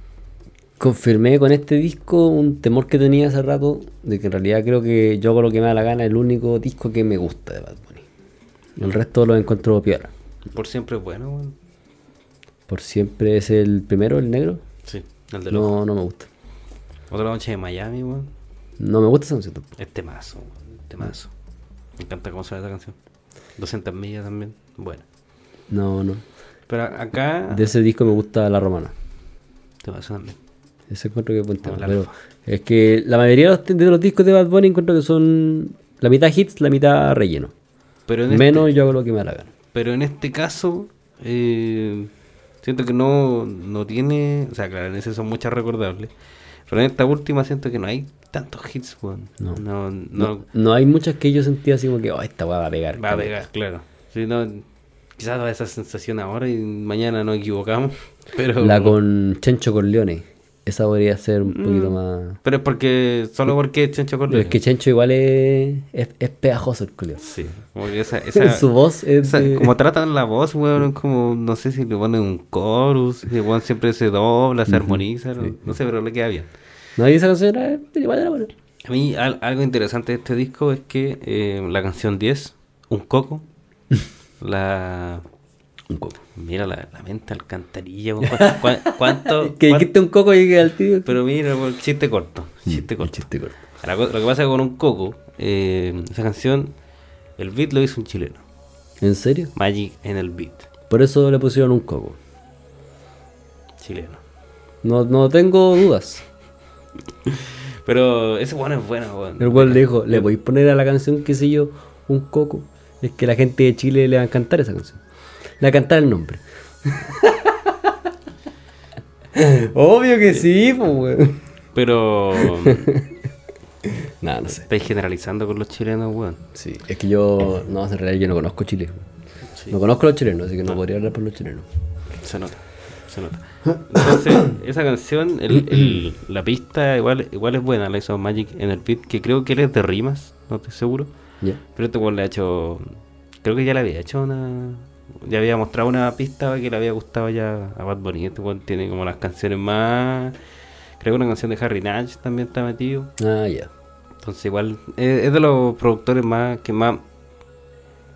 confirmé con este disco un temor que tenía hace rato, de que en realidad creo que yo con lo que me da la gana es el único disco que me gusta de Bad Bunny. El resto lo encuentro piola. Por siempre es bueno, weón. Por siempre es el primero, el negro. Sí, el de loco. No, no me gusta. Otra noche de Miami, weón. No me gusta esa canción tampoco. Es temazo, weón. Temazo. Me encanta cómo suena esa canción. 200 millas también. Bueno. No, no. Pero acá. De ese disco me gusta La Romana. Temazo también. Ese encuentro que es buen tema. Pero es que la mayoría de los, de los discos de Bad Bunny encuentro que son la mitad hits, la mitad relleno. Pero en Menos este- yo hago lo que me da la gana. Pero en este caso, eh, siento que no, no tiene. O sea, claro, en ese son muchas recordables. Pero en esta última siento que no hay tantos hits, weón. No. No, no, No, no hay muchas que yo sentía así como que, oh, esta weá va a pegar. va a pegar, claro. Sí, no, quizás da esa sensación ahora y mañana nos equivocamos. [LAUGHS] Pero, La con Chencho Corleone. Esa podría ser un Mm. poquito más. pero es porque. Solo porque es Chencho Pero Corleone. es que Chencho igual es, es, es pegajoso el culio. Sí, como que esa. [LAUGHS] esa Su voz es. esa- de- como tratan la voz, weón, es como, no sé si le ponen un chorus, el weón siempre se dobla, se armoniza, no, no sé, pero le queda bien. No, y esa canción era, igual era buena. A mí al- algo interesante de este disco es que eh, la canción 10, Un Coco, [LAUGHS] la... Un coco. Mira la, la mente alcantarilla, weón, ¿cuán- cuán- [LAUGHS] ¿cuánto? Que dijiste un coco y al tío. Pero mira, weón, chiste corto, chiste Un corto. chiste corto. La lo que pasa con Un Coco, eh, esa canción, el beat lo hizo un chileno, ¿En serio? Magic en el beat, Por eso le pusieron un coco. chileno. No, no tengo dudas. [LAUGHS] Pero ese bueno es bueno, weón. El weón le dijo, le podéis poner a la canción, qué sé yo, un coco. Es que la gente de Chile le va a encantar esa canción. Le va a cantar el nombre. [LAUGHS] Obvio que sí, pues, weón. Pero [LAUGHS] Nada, no sé. estáis generalizando con los chilenos, weón. Sí, es que yo, no, en realidad yo no conozco Chile. Sí. No conozco a los chilenos, así que no podría hablar por los chilenos. Se nota, se nota. Entonces, [COUGHS] esa canción, el, el- la pista igual, igual es buena, la hizo Magic en el beat, que creo que él es de rimas, no estoy seguro. Pero este weón le ha hecho, creo que ya le había hecho una, ya había mostrado una pista que le había gustado ya a Bad Bunny. Este weón tiene como las canciones más, creo que una canción de Harry Nash también está metido. Ah, ya. Entonces igual es, es de los productores más que más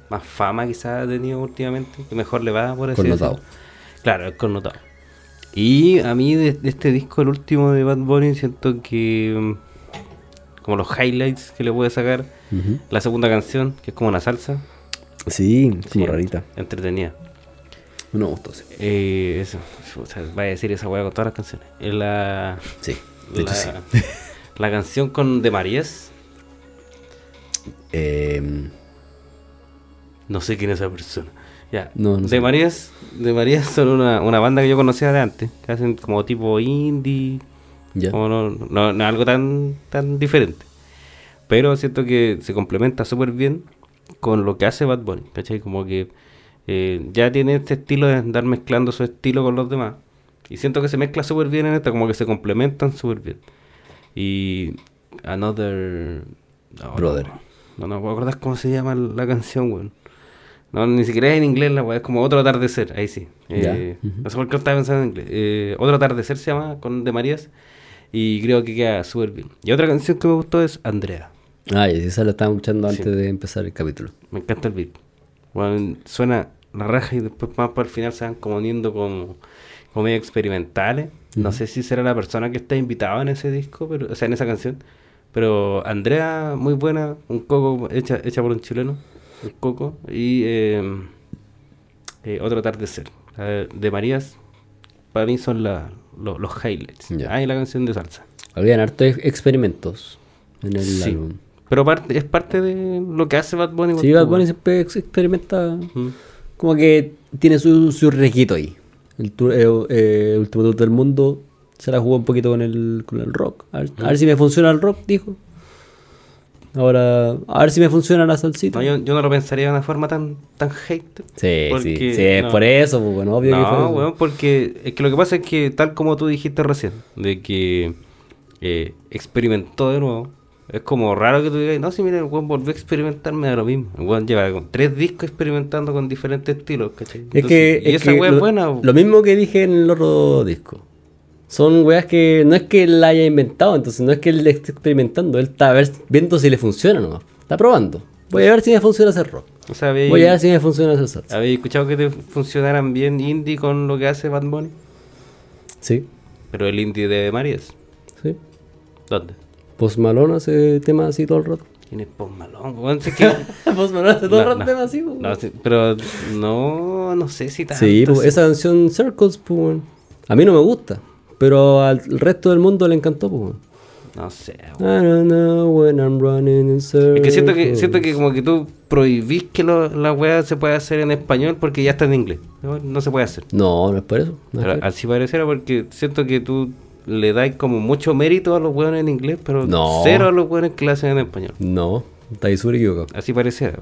más fama quizás ha tenido últimamente, que mejor le va por así Connotado. decirlo. Claro, es connotado. Y a mí de, de este disco, el último de Bad Bunny, siento que mm, como los highlights que le puede sacar, la segunda canción, que es como una salsa, Sí, como Sí, rarita. entretenida. No me gustó, sí. Eh, eso, o sea, vaya a decir esa weá con todas las canciones. Es la, Sí. De hecho, la, sí. [LAUGHS] la canción con De Marías. Eh, No sé quién es esa persona. Ya. No, no de sé. Marías, de Marías son una, una banda que yo conocía de antes, que hacen como tipo indie, ya. como no, no, no algo tan, tan diferente. Pero siento que se complementa súper bien con lo que hace Bad Bunny, ¿cachai? Como que eh, ya tiene este estilo de andar mezclando su estilo con los demás. Y siento que se mezcla súper bien en esta, como que se complementan súper bien. Y Another... no, Brother. No, no, no puedo acordar cómo se llama la canción, weón. No, ni siquiera es en inglés, la weá, es como Otro Atardecer, ahí sí. Eh. No sé por qué estaba pensando en inglés. Eh, Otro Atardecer se llama, con De Marías. Y creo que queda súper bien. Y otra canción que me gustó es Andrea. Ah, y esa la estaba escuchando Sí. antes de empezar el capítulo. Me encanta el beat. Bueno, suena la raja y después más para el final se van como uniendo como, como medio experimentales. No sé si será la persona que está invitada en ese disco, pero, o sea, en esa canción. Pero Andrea, muy buena, un coco hecha, hecha por un chileno, un coco. Y eh, eh, otro atardecer. La de- Marías, para mí son la- lo- los highlights. Ya. Ah, y la canción de salsa. Habían hartos ex- experimentos en el Sí. álbum. Pero parte, es parte de lo que hace Bad Bunny. Sí, Bad Bunny siempre ex- experimenta. Mm. Como que tiene su, su requito ahí. El, tour- eh, eh, el último tour del mundo se la jugó un poquito con el, con el rock. A ver, a ver si me funciona el rock, dijo. Ahora, a ver si me funciona la salsita. No, yo, yo no lo pensaría de una forma tan, tan hate. sí, porque- sí, sí, es no. por eso, pues, bueno, obvio que fue No, eso. weón, porque es que lo que pasa es que, tal como tú dijiste recién, de que eh, experimentó de nuevo, es como raro que tú digas, no, si mira, el weón volvió a experimentar, me da lo mismo. El weón lleva como tres discos experimentando con diferentes estilos, ¿cachai? Es Entonces, que, y es esa que lo, es buena. lo mismo que dije en el otro disco. Son weas que no es que él la haya inventado, entonces no es que él esté experimentando, él está a ver- viendo si le funciona nomás. Está probando. Voy a ver si me funciona hacer rock. O sea, ¿habéis, Voy a ver si me funciona hacer salsa. habéis escuchado que te funcionaran bien indie con lo que hace Bad Bunny? Sí, Pero el indie de Marías, sí. ¿dónde? Post Malone hace temas así todo el rato. ¿Quién es Post Malone? Weón, si es que... [LAUGHS] Post Malone hace todo el No, rato no. temas así, pues. No, sí, pero no, no sé si tanto. Sí, pues, así. esa canción Circles, pues. A mí no me gusta, pero al resto del mundo le encantó, pues. No sé. I don't know when I'm running in circles. Es que siento que siento que como que tú prohibís que lo- la weá se pueda hacer en español porque ya está en inglés. No, No se puede hacer. No, no es por eso. no es por- así pareciera porque siento que tú le das como mucho mérito a los weones en inglés, pero No. cero a los weones que hacen en español. No, estáis súper equivocado. Así pareciera.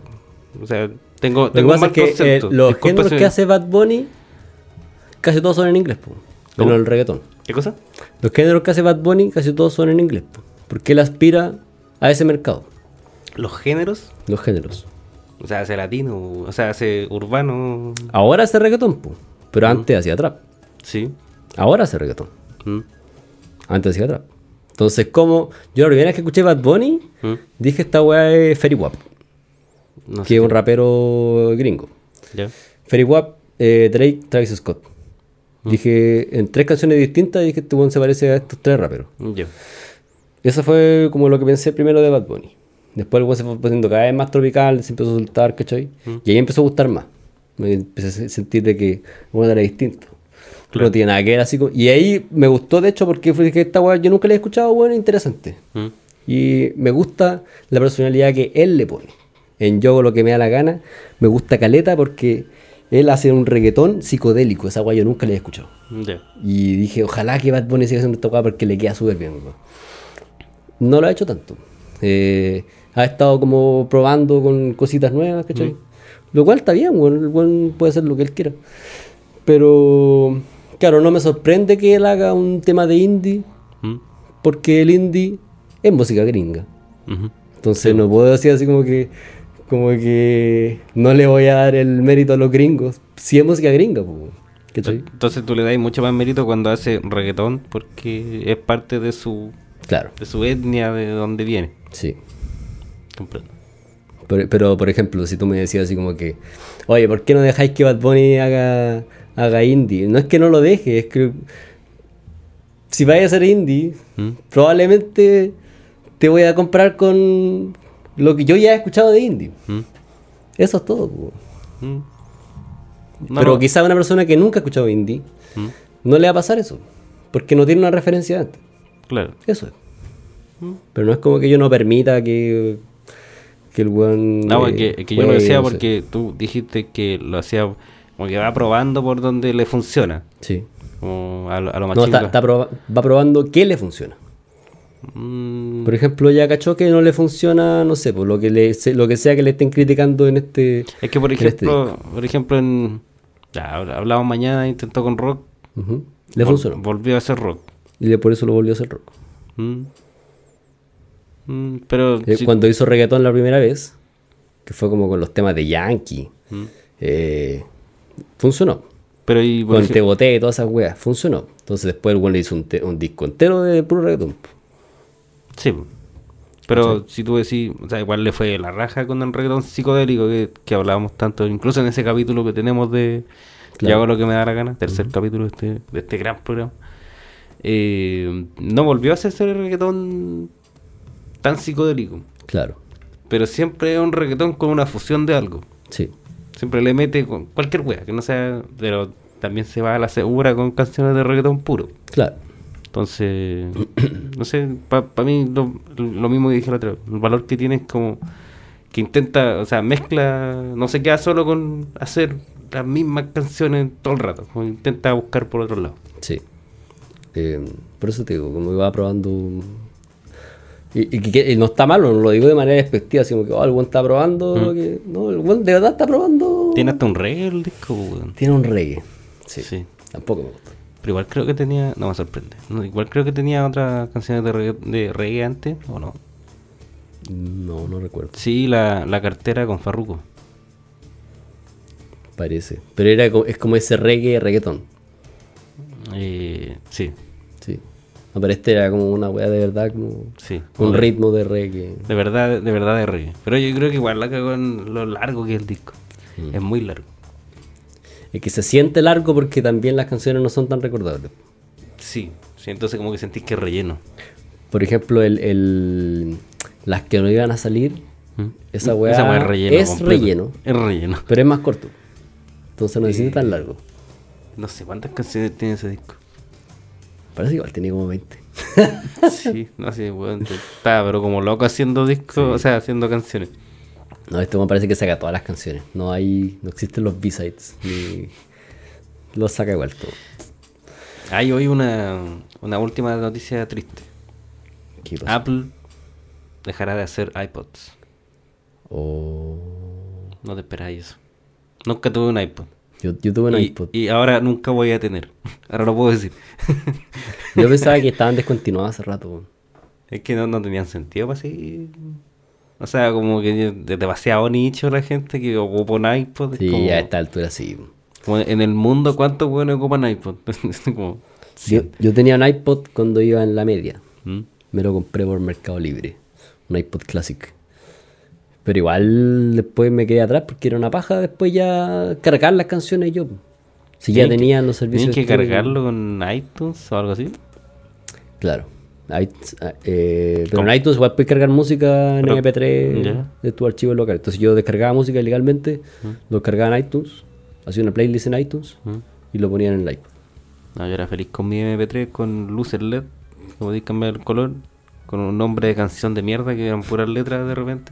O sea, tengo, Lo que tengo un pasa mal es que eh, los géneros que hace Bad Bunny casi todos son en inglés, po. Menos el reggaetón. ¿Qué cosa? Los géneros que hace Bad Bunny casi todos son en inglés, po. Porque él aspira a ese mercado, Los géneros, los géneros. o sea, hace latino, o sea, hace urbano. Ahora hace reggaetón, po. Pero antes hacía trap. Sí. Ahora hace reggaetón. Mm. Antes hacía trap. Entonces, como yo la primera vez que escuché Bad Bunny, Mm. dije esta weá es Ferry Wap, No que es un rapero gringo. Ya. Ferry Wap, eh, Drake, Travis Scott. Dije, en tres canciones distintas, dije, este weón se parece a estos tres raperos. Eso fue como lo que pensé primero de Bad Bunny. Después el weón se fue poniendo cada vez más tropical, se empezó a soltar, ¿cachai? Y ahí empezó a gustar más. Me empecé a se- sentir de que bueno era distinto. No tiene nada que ver así. Y ahí me gustó, de hecho, porque fue que esta weá yo nunca la he escuchado, bueno, interesante. Mm. Y me gusta la personalidad que él le pone. En Yo hago lo que me da la gana, me gusta Caleta porque él hace un reggaetón psicodélico. Esa weá yo nunca la he escuchado. Y dije, ojalá que Bad Bunny siga haciendo esta weá porque le queda súper bien. No lo ha hecho tanto. Eh, ha estado como probando con cositas nuevas, ¿cachai? Lo cual está bien, weón. El weón puede hacer lo que él quiera. Pero, claro, no me sorprende que él haga un tema de indie Mm. porque el indie es música gringa. Entonces no puedo decir así como que como que no le voy a dar el mérito a los gringos. Si es música gringa, pues. Entonces tú le das mucho más mérito cuando hace reggaetón porque es parte de su Claro, de su etnia, de donde viene. sí. Comprendo. Pero, pero, por ejemplo, si tú me decías así como que, oye, ¿por qué no dejáis que Bad Bunny haga, haga indie? No es que no lo deje, es que si vais a hacer indie, ¿Mm? probablemente te voy a comprar con lo que yo ya he escuchado de indie. ¿Mm? Eso es todo. ¿Mm? No, pero no. quizá una persona que nunca ha escuchado indie, no le va a pasar eso, porque no tiene una referencia antes. Claro. Eso es. Pero no es como que yo no permita que, que el weón. No, eh, es que, que yo lo juegue, decía no sé. porque tú dijiste que lo hacía como que va probando por donde le funciona. Sí. Como a, lo- a lo No, machista. está, está proba- va probando qué le funciona. Mm, Por ejemplo, ya cachó que no le funciona, no sé, por lo que le lo que sea que le estén criticando en este. es que por este ejemplo, por ejemplo en ya, habl- hablamos mañana, intentó con rock. Le vol- funcionó. Volvió a hacer rock. Y por eso lo volvió a hacer rock. Mm. Mm, pero Eh, Cuando hizo reggaetón la primera vez, que fue como con los temas de Yankee, eh, funcionó. pero y Con ejemplo- Te Boté y todas esas weas, funcionó. Entonces después el weón le hizo un, un disco entero de puro reggaetón. Sí. Pero si tú decís, o sea, igual le fue la raja con el reggaetón psicodélico que, que hablábamos tanto, incluso en ese capítulo que tenemos de Claro. Ya hago lo que me da la gana, tercer capítulo de este, de este gran programa. Eh, no volvió a hacerse el reggaetón tan psicodélico, Claro, pero siempre es un reggaetón con una fusión de algo. sí. Siempre le mete con cualquier wea, que no sea, pero también se va a la segura con canciones de reggaetón puro. Claro. Entonces, [COUGHS] no sé, para mí lo, lo mismo que dije la otra vez, el valor que tiene es como que intenta, o sea, mezcla, no se queda solo con hacer las mismas canciones todo el rato, como intenta buscar por otro lado. Sí. Eh, por eso te digo, como iba probando. Y, y que, que no está malo, no lo digo de manera despectiva, como que oh, el buen está probando. lo que- no, el buen de verdad está probando. Tiene hasta un reggae el disco, weón. Tiene un reggae. Sí. Sí. Tampoco me gusta. Pero igual creo que tenía, no me sorprende, no, igual creo que tenía otras canciones de reggae, de reggae antes, ¿o no? No, no recuerdo. Sí, la, la cartera con Farruko. Parece. Pero era es como ese reggae reggaetón. Eh, Sí. No, pero este era como una wea de verdad, como sí. un de- ritmo de reggae. De verdad, de verdad de reggae. Pero yo creo que igual la cagó en lo largo que es el disco. Mm. Es muy largo. Es que se siente largo porque también las canciones no son tan recordables. Sí, sí, entonces como que sentís que es relleno. Por ejemplo, el, el- las que no iban a salir, ¿Mm? esa weá, Esa weá es relleno. es relleno, Es relleno. pero es más corto. Entonces no necesita tan largo. No sé cuántas canciones tiene ese disco. Parece que igual tiene como 20. Sí, no sé, weón. Está, pero como loco haciendo discos, o sea, haciendo canciones. No, este me parece que saca todas las canciones. No hay, no existen los B-sides. Ni... Los saca igual todo. Hay hoy una, una última noticia triste. ¿Qué pasa? Apple dejará de hacer iPods. Oh, No te esperáis eso. Nunca tuve un iPod. Yo, yo tuve un y, iPod. y ahora nunca voy a tener. [LAUGHS] Ahora lo puedo decir. [LAUGHS] Yo pensaba que estaban descontinuados hace rato. Es que no, no tenían sentido para seguir. O sea, como que de demasiado nicho la gente que ocupa un iPod. Sí, como, a esta altura sí. como en el mundo, ¿cuántos buenos ocupan iPod? [LAUGHS] Es como, Yo, yo tenía un iPod cuando iba en la media. ¿Mm? Me lo compré por Mercado Libre. Un iPod Classic. Pero igual después me quedé atrás porque era una paja después ya cargar las canciones yo. Si ya Tienen que- los servicios. ¿Tienen que cargarlo con iTunes o algo así? Claro. iTunes, eh, pero en iTunes igual puedes cargar música en Pero- MP3 ya. de tu archivo local. Entonces yo descargaba música ilegalmente, lo cargaba en iTunes, hacía una playlist en iTunes ¿Mm? y lo ponía en el iPod. No, yo era feliz con mi MP3 con luces LED, podéis cambiar el color, con un nombre de canción de mierda que eran puras letras de repente.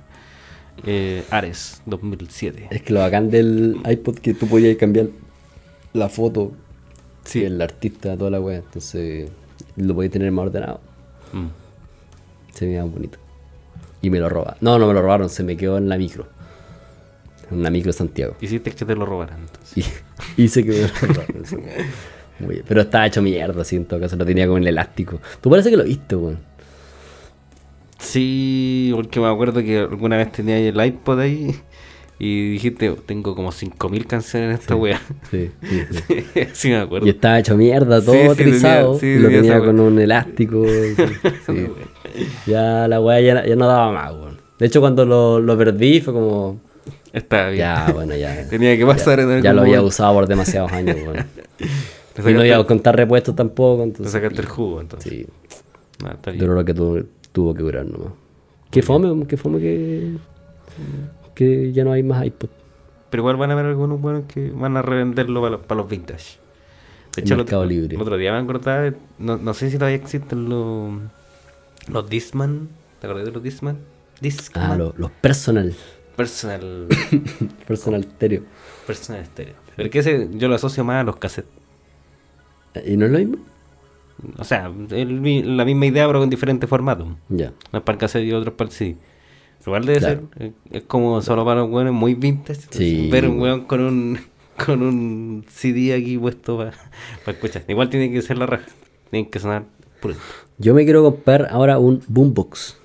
Eh, Ares 2007. Es que lo bacán del iPod que tú podías cambiar la foto Sí. el artista, toda la wea. Entonces lo podías tener más ordenado. Mm. Se veía bonito. Y me lo robaron. No, no me lo robaron, se me quedó en la micro. En la micro Santiago. Hiciste que te lo robaran. entonces. Y [LAUGHS] hice que me lo robaron. sí. Muy bien. Pero estaba hecho mierda, en todo caso. Lo tenía como en el elástico. Tú parece que lo viste, weón. Sí, porque me acuerdo que alguna vez tenía el iPod ahí y dijiste, tengo como 5000 canciones en esta wea. Sí, sí, [LAUGHS] sí. sí, me acuerdo. Y estaba hecho mierda, todo Sí, sí, trizado. sí, lo tenía con wea. un elástico. [LAUGHS] sí, sí. Ya la weá ya, ya no daba más, weón. De hecho, cuando lo, lo perdí fue como. Está bien. Ya, bueno, ya. [LAUGHS] Tenía que pasar ya, en algún Ya lo había usado por demasiados años, weón. Te Y no iba a contar repuestos tampoco, te entonces. sacaste el jugo, entonces. Sí, Ah, está bien. duró lo que tuvo, tuvo que durar nomás. Qué fome, qué fome que. Que ya no hay más iPod. Pero igual van a haber algunos buenos que van a revenderlo para los, para los vintage. De hecho, el otro, Libre. el otro día me acordaba, no, no sé si todavía existen los, los Discman. ¿Te acuerdas de los Discman? Discman. Ah, lo- los personal. Personal, [COUGHS] Personal stereo. personal estéreo. Pero que ese yo lo asocio más a los cassettes. ¿Y no es lo mismo? O sea, el la misma idea pero con diferentes formatos. Ya. Uno es para el cassette y otro es para el CD. Igual debe Claro. ser, eh, es como solo para los weones muy vintage. Sí. Ver un weón con un, [LAUGHS] con un CD aquí puesto para, escuchar. Igual tiene que ser la raja. Tienen que sonar puro. Yo me quiero comprar ahora un boombox.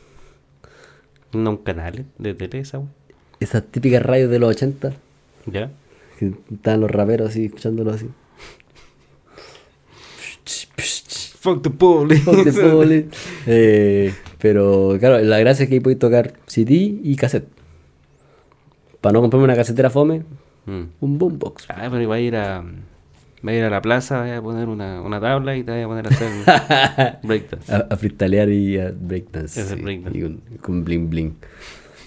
No un canal de tele esa weón. Esas típicas radios de los 80. ¿Ya? Que estaban los raperos así, escuchándolo así. Fuck the police. Fuck the [LAUGHS] police. Eh, pero claro, la gracia es que ahí podéis tocar CD y cassette. Para no comprarme una casetera fome, Mm. un boombox. Ah, pero iba a ir a. Va a ir a la plaza, voy a poner una, una tabla y te voy a poner a hacer [LAUGHS] breakdance. A, a freestylear y a breakdance. Sí, breakdance. y con, con bling bling.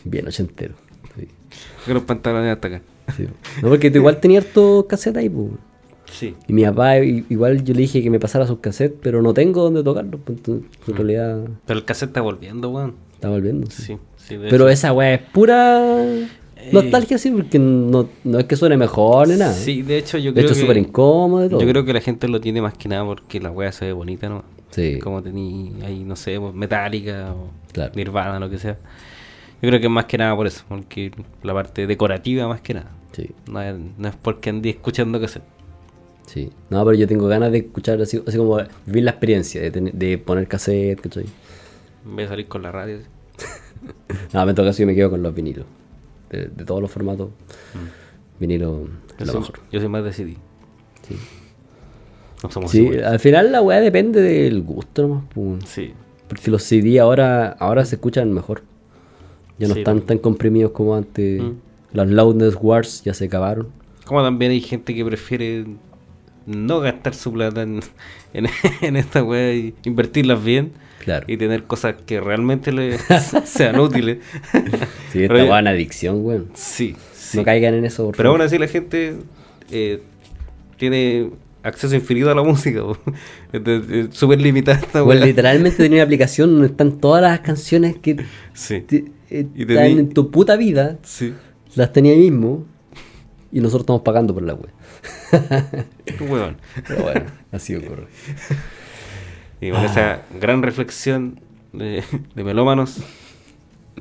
Bien ochentero. Sí, Con los pantalones hasta acá. sí. No, porque tú igual tenía harto cassette ahí, pues. Sí. Y mi papá, igual yo le dije que me pasara sus cassettes, pero no tengo dónde tocarlos. pues, entonces, en realidad Pero el cassette está volviendo, weón. está volviendo. sí. Sí, Pero hecho. esa weá es pura nostalgia, sí, porque no, no es que suene mejor ni nada. Sí, de hecho yo de creo hecho, es que... súper incómodo y todo. Yo creo que la gente lo tiene más que nada porque la wea se ve bonita, ¿no? Sí, Como tení ahí, no sé, pues, Metallica o Claro. Nirvana, lo que sea. Yo creo que es más que nada por eso, porque la parte decorativa más que nada. sí, No es, no es porque andé escuchando cassette. Sí. No, pero yo tengo ganas de escuchar así, así como vivir la experiencia de, tener- de poner cassette, ¿cachai? Vez de salir con la radio. [LAUGHS] No, en todo caso yo me quedo con los vinilos. De, de todos los formatos, vinilo Yo es lo soy, mejor. yo soy más de CD. Sí. No somos Sí, al final la weá depende del gusto nomás. Sí. Porque los CD ahora, ahora se escuchan mejor. Ya no Sí, están tan comprimidos como antes. Mm. Las loudness wars ya se acabaron. Como también hay gente que prefiere no gastar su plata en, [LAUGHS] en, en esta wea y invertirlas bien. Claro. Y tener cosas que realmente le [LAUGHS] [LAUGHS] sean útiles. Sí, esta weá es adicción, weón. Sí, sí. No caigan en eso, por Pero aún favor. así la gente eh, tiene acceso infinito a la música. súper limitada esta Weón, wea. literalmente tenía una aplicación donde están todas las canciones que Sí, te- eh, Y están en tu puta vida. sí. Las tenía ahí mismo. Y nosotros estamos pagando por la web. Weón. Pero bueno, así ocurre. Y con esa gran reflexión de, de melómanos,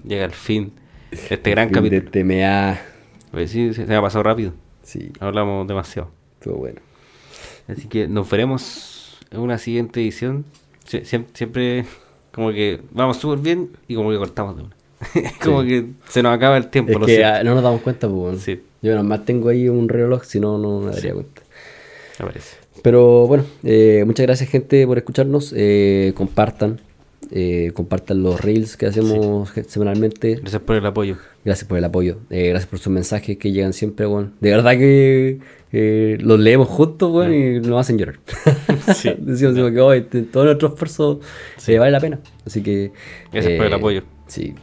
llega al fin este gran Fin de capítulo. TMA. Pues sí, se, me ha pasado rápido. Sí, Hablamos demasiado. estuvo bueno. Así que nos veremos en una siguiente edición. Sie- siem- Siempre, como que vamos súper bien y como que cortamos de una. [LAUGHS] como Sí. que se nos acaba el tiempo. Es lo que no nos damos cuenta, pues. bueno. Sí. Yo nomás tengo ahí un reloj, si no, no me daría cuenta. Me parece. Pero bueno, eh, muchas gracias, gente, por escucharnos. Eh, compartan. eh, compartan los reels que hacemos semanalmente. Gracias por el apoyo. Gracias por el apoyo. eh, gracias por sus mensajes que llegan siempre, bueno. De verdad que eh, los leemos juntos, bueno, y nos hacen llorar. [LAUGHS] Sí. [LAUGHS] Decimos como que "Oye, te- todo nuestro esfuerzo vale la pena. Así que. Gracias por el apoyo. Sí.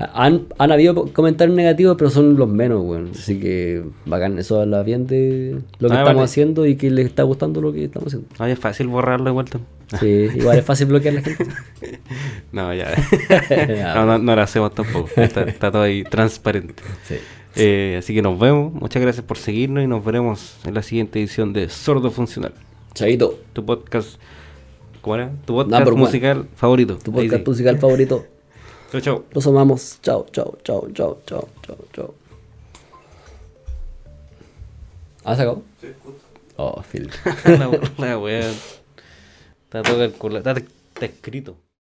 Ha- Han, han habido comentarios negativos, pero son los menos, weón. Así que bacán, eso habla bien de lo que Ah, estamos vale. haciendo y que les está gustando lo que estamos haciendo. No, es fácil borrarlo de vuelta. Sí, igual es fácil bloquear a la gente. [LAUGHS] No, ya. [LAUGHS] no, no, no lo hacemos tampoco. Está, está todo ahí transparente. Sí. Eh, así que nos vemos. Muchas gracias por seguirnos y nos veremos en la siguiente edición de Sordo Funcional. Chaito, Tu podcast. ¿Cómo era? Tu podcast musical favorito. tu podcast musical favorito. [LAUGHS] Chau, chau. Los amamos. Chao, chao, chao, chao, chao, chao, chao. ¿Ah, se acabó? Oh, Phil. [LAUGHS] la, la wea. Está todo calculado. Está, está escrito.